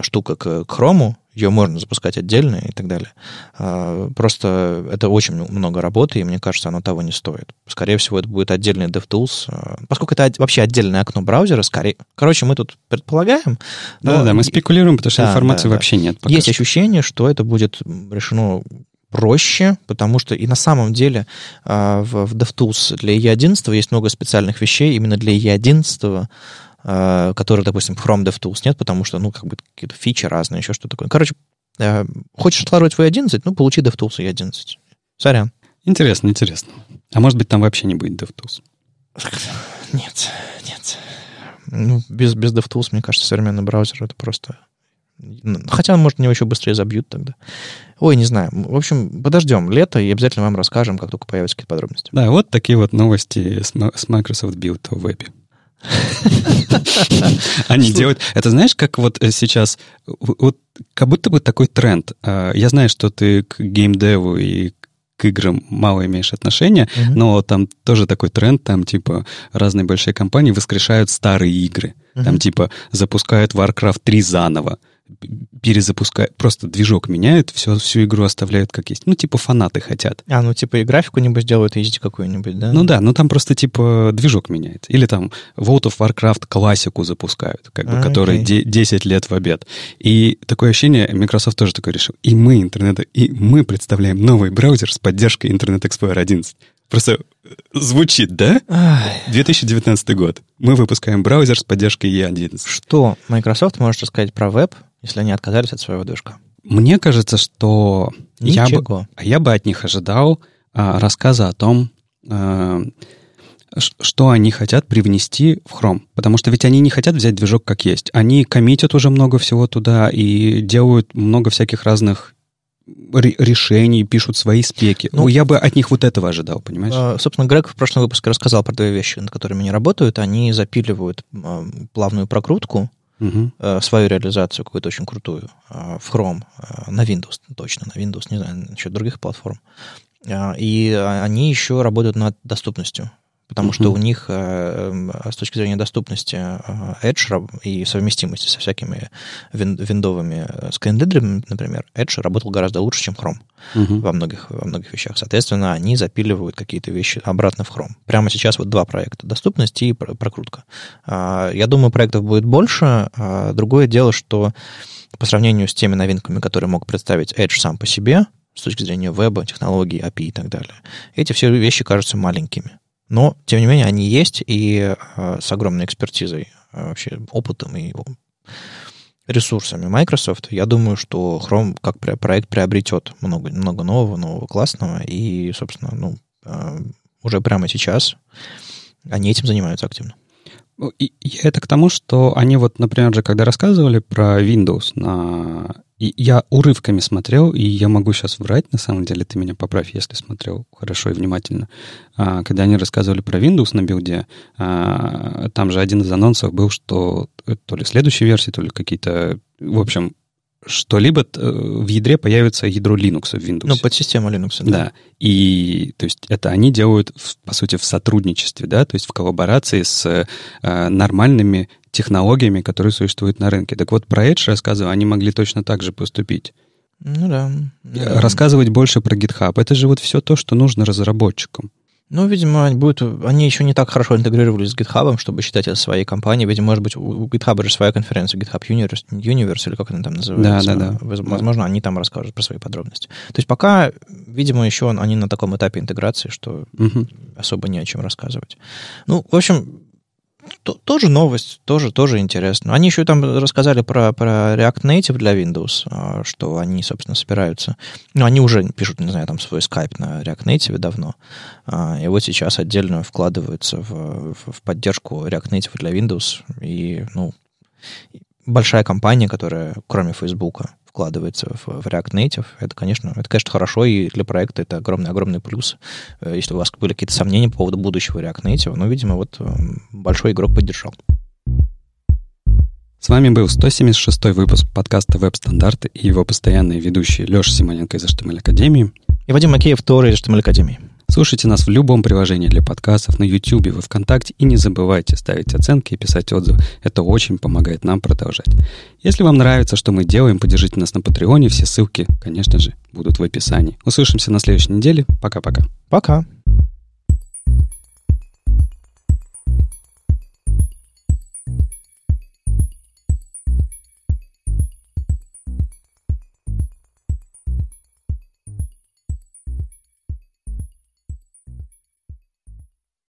штука к, к Chrome, ее можно запускать отдельно и так далее. А, просто это очень много работы, и мне кажется, оно того не стоит. Скорее всего, это будет отдельный DevTools. А, поскольку это вообще отдельное окно браузера, скорее... Короче, мы тут предполагаем. Да-да, мы спекулируем, потому что да, информации да, вообще да. нет. Есть что. ощущение, что это будет решено проще, потому что и на самом деле а, в, DevTools для E11 есть много специальных вещей именно для E11, Э, которых, допустим, в Chrome DevTools нет, потому что, ну, как бы какие-то фичи разные, еще что такое. Короче, э, хочешь откладывать в 11, ну, получи DevTools и 11. Сорян. Интересно, интересно. А может быть, там вообще не будет DevTools? Нет, нет. Ну, без, без DevTools, мне кажется, современный браузер это просто... Хотя, может, него еще быстрее забьют тогда. Ой, не знаю. В общем, подождем лето и обязательно вам расскажем, как только появятся какие-то подробности. Да, вот такие вот новости с Microsoft Build в вебе. Они делают... Это знаешь, как вот э, сейчас... Вот как будто бы такой тренд. А, я знаю, что ты к геймдеву и к играм мало имеешь отношения, uh-huh. но там тоже такой тренд, там типа разные большие компании воскрешают старые игры. Uh-huh. Там типа запускают Warcraft 3 заново перезапускают, просто движок меняют, все, всю игру оставляют как есть. Ну, типа фанаты хотят. А, ну, типа и графику нибудь делают, HD какую-нибудь, да? Ну да, ну там просто типа движок меняется. Или там World of Warcraft классику запускают, как бы, а, который okay. 10 лет в обед. И такое ощущение, Microsoft тоже такое решил. И мы, интернет, и мы представляем новый браузер с поддержкой Internet Explorer 11. Просто э, звучит, да? 2019 год. Мы выпускаем браузер с поддержкой E11. Что Microsoft может рассказать про веб, если они отказались от своего движка? Мне кажется, что я бы, я бы от них ожидал а, рассказа о том, а, что они хотят привнести в Chrome. Потому что ведь они не хотят взять движок как есть. Они коммитят уже много всего туда и делают много всяких разных решений, пишут свои спеки. Ну, я бы от них вот этого ожидал, понимаешь? А, собственно, Грег в прошлом выпуске рассказал про две вещи, над которыми они работают. Они запиливают а, плавную прокрутку, угу. свою реализацию какую-то очень крутую в Chrome, на Windows точно, на Windows, не знаю, насчет других платформ. И они еще работают над доступностью потому что у них э, эм, с точки зрения доступности э, Edge и совместимости со всякими вин, виндовыми э, скринридерами, например, Edge работал гораздо лучше, чем Chrome mm-hmm. во, многих, во многих вещах. Соответственно, они запиливают какие-то вещи обратно в Chrome. Прямо сейчас вот два проекта. Доступность и прокрутка. А, я думаю, проектов будет больше. А, другое дело, что по сравнению с теми новинками, которые мог представить Edge сам по себе, с точки зрения веба, технологий, API и так далее, эти все вещи кажутся маленькими. Но, тем не менее, они есть и э, с огромной экспертизой, э, вообще опытом и ресурсами Microsoft. Я думаю, что Chrome как проект приобретет много, много нового, нового классного. И, собственно, ну, э, уже прямо сейчас они этим занимаются активно. И, и это к тому, что они вот, например, же, когда рассказывали про Windows на и я урывками смотрел, и я могу сейчас врать, на самом деле, ты меня поправь, если смотрел хорошо и внимательно. А, когда они рассказывали про Windows на билде, а, там же один из анонсов был, что то ли следующей версии, то ли какие-то... В общем, что-либо э, в ядре появится ядро Linux в Windows. Ну, подсистема Linux, да. Да. И, то есть, это они делают, по сути, в сотрудничестве, да, то есть в коллаборации с э, нормальными технологиями, которые существуют на рынке. Так вот, про Edge рассказываю, они могли точно так же поступить. Ну да. Рассказывать больше про GitHub. Это же вот все то, что нужно разработчикам. Ну, видимо, они, будут, они еще не так хорошо интегрировались с GitHub, чтобы считать это своей компанией. Видимо, может быть, у GitHub же своя конференция, GitHub Universe, Universe или как она там называется. Да, да, да. Возможно, да. они там расскажут про свои подробности. То есть пока, видимо, еще они на таком этапе интеграции, что угу. особо не о чем рассказывать. Ну, в общем, тоже новость, тоже, тоже интересно. Они еще там рассказали про, про React Native для Windows, а, что они, собственно, собираются... Ну, они уже пишут, не знаю, там свой Skype на React Native давно, а, и вот сейчас отдельно вкладываются в, в поддержку React Native для Windows, и, ну, большая компания, которая, кроме Facebook, вкладывается в, в React Native, это, конечно, это, конечно, хорошо, и для проекта это огромный-огромный плюс. Э, если у вас были какие-то сомнения по поводу будущего React Native, ну, видимо, вот э, большой игрок поддержал. С вами был 176 выпуск подкаста «Веб-стандарты» и его постоянные ведущие Леша Симоненко из HTML Академии и Вадим Макеев, тоже из HTML Академии. Слушайте нас в любом приложении для подкастов, на YouTube, во ВКонтакте, и не забывайте ставить оценки и писать отзывы. Это очень помогает нам продолжать. Если вам нравится, что мы делаем, поддержите нас на Патреоне. Все ссылки, конечно же, будут в описании. Услышимся на следующей неделе. Пока-пока. Пока. -пока. Пока.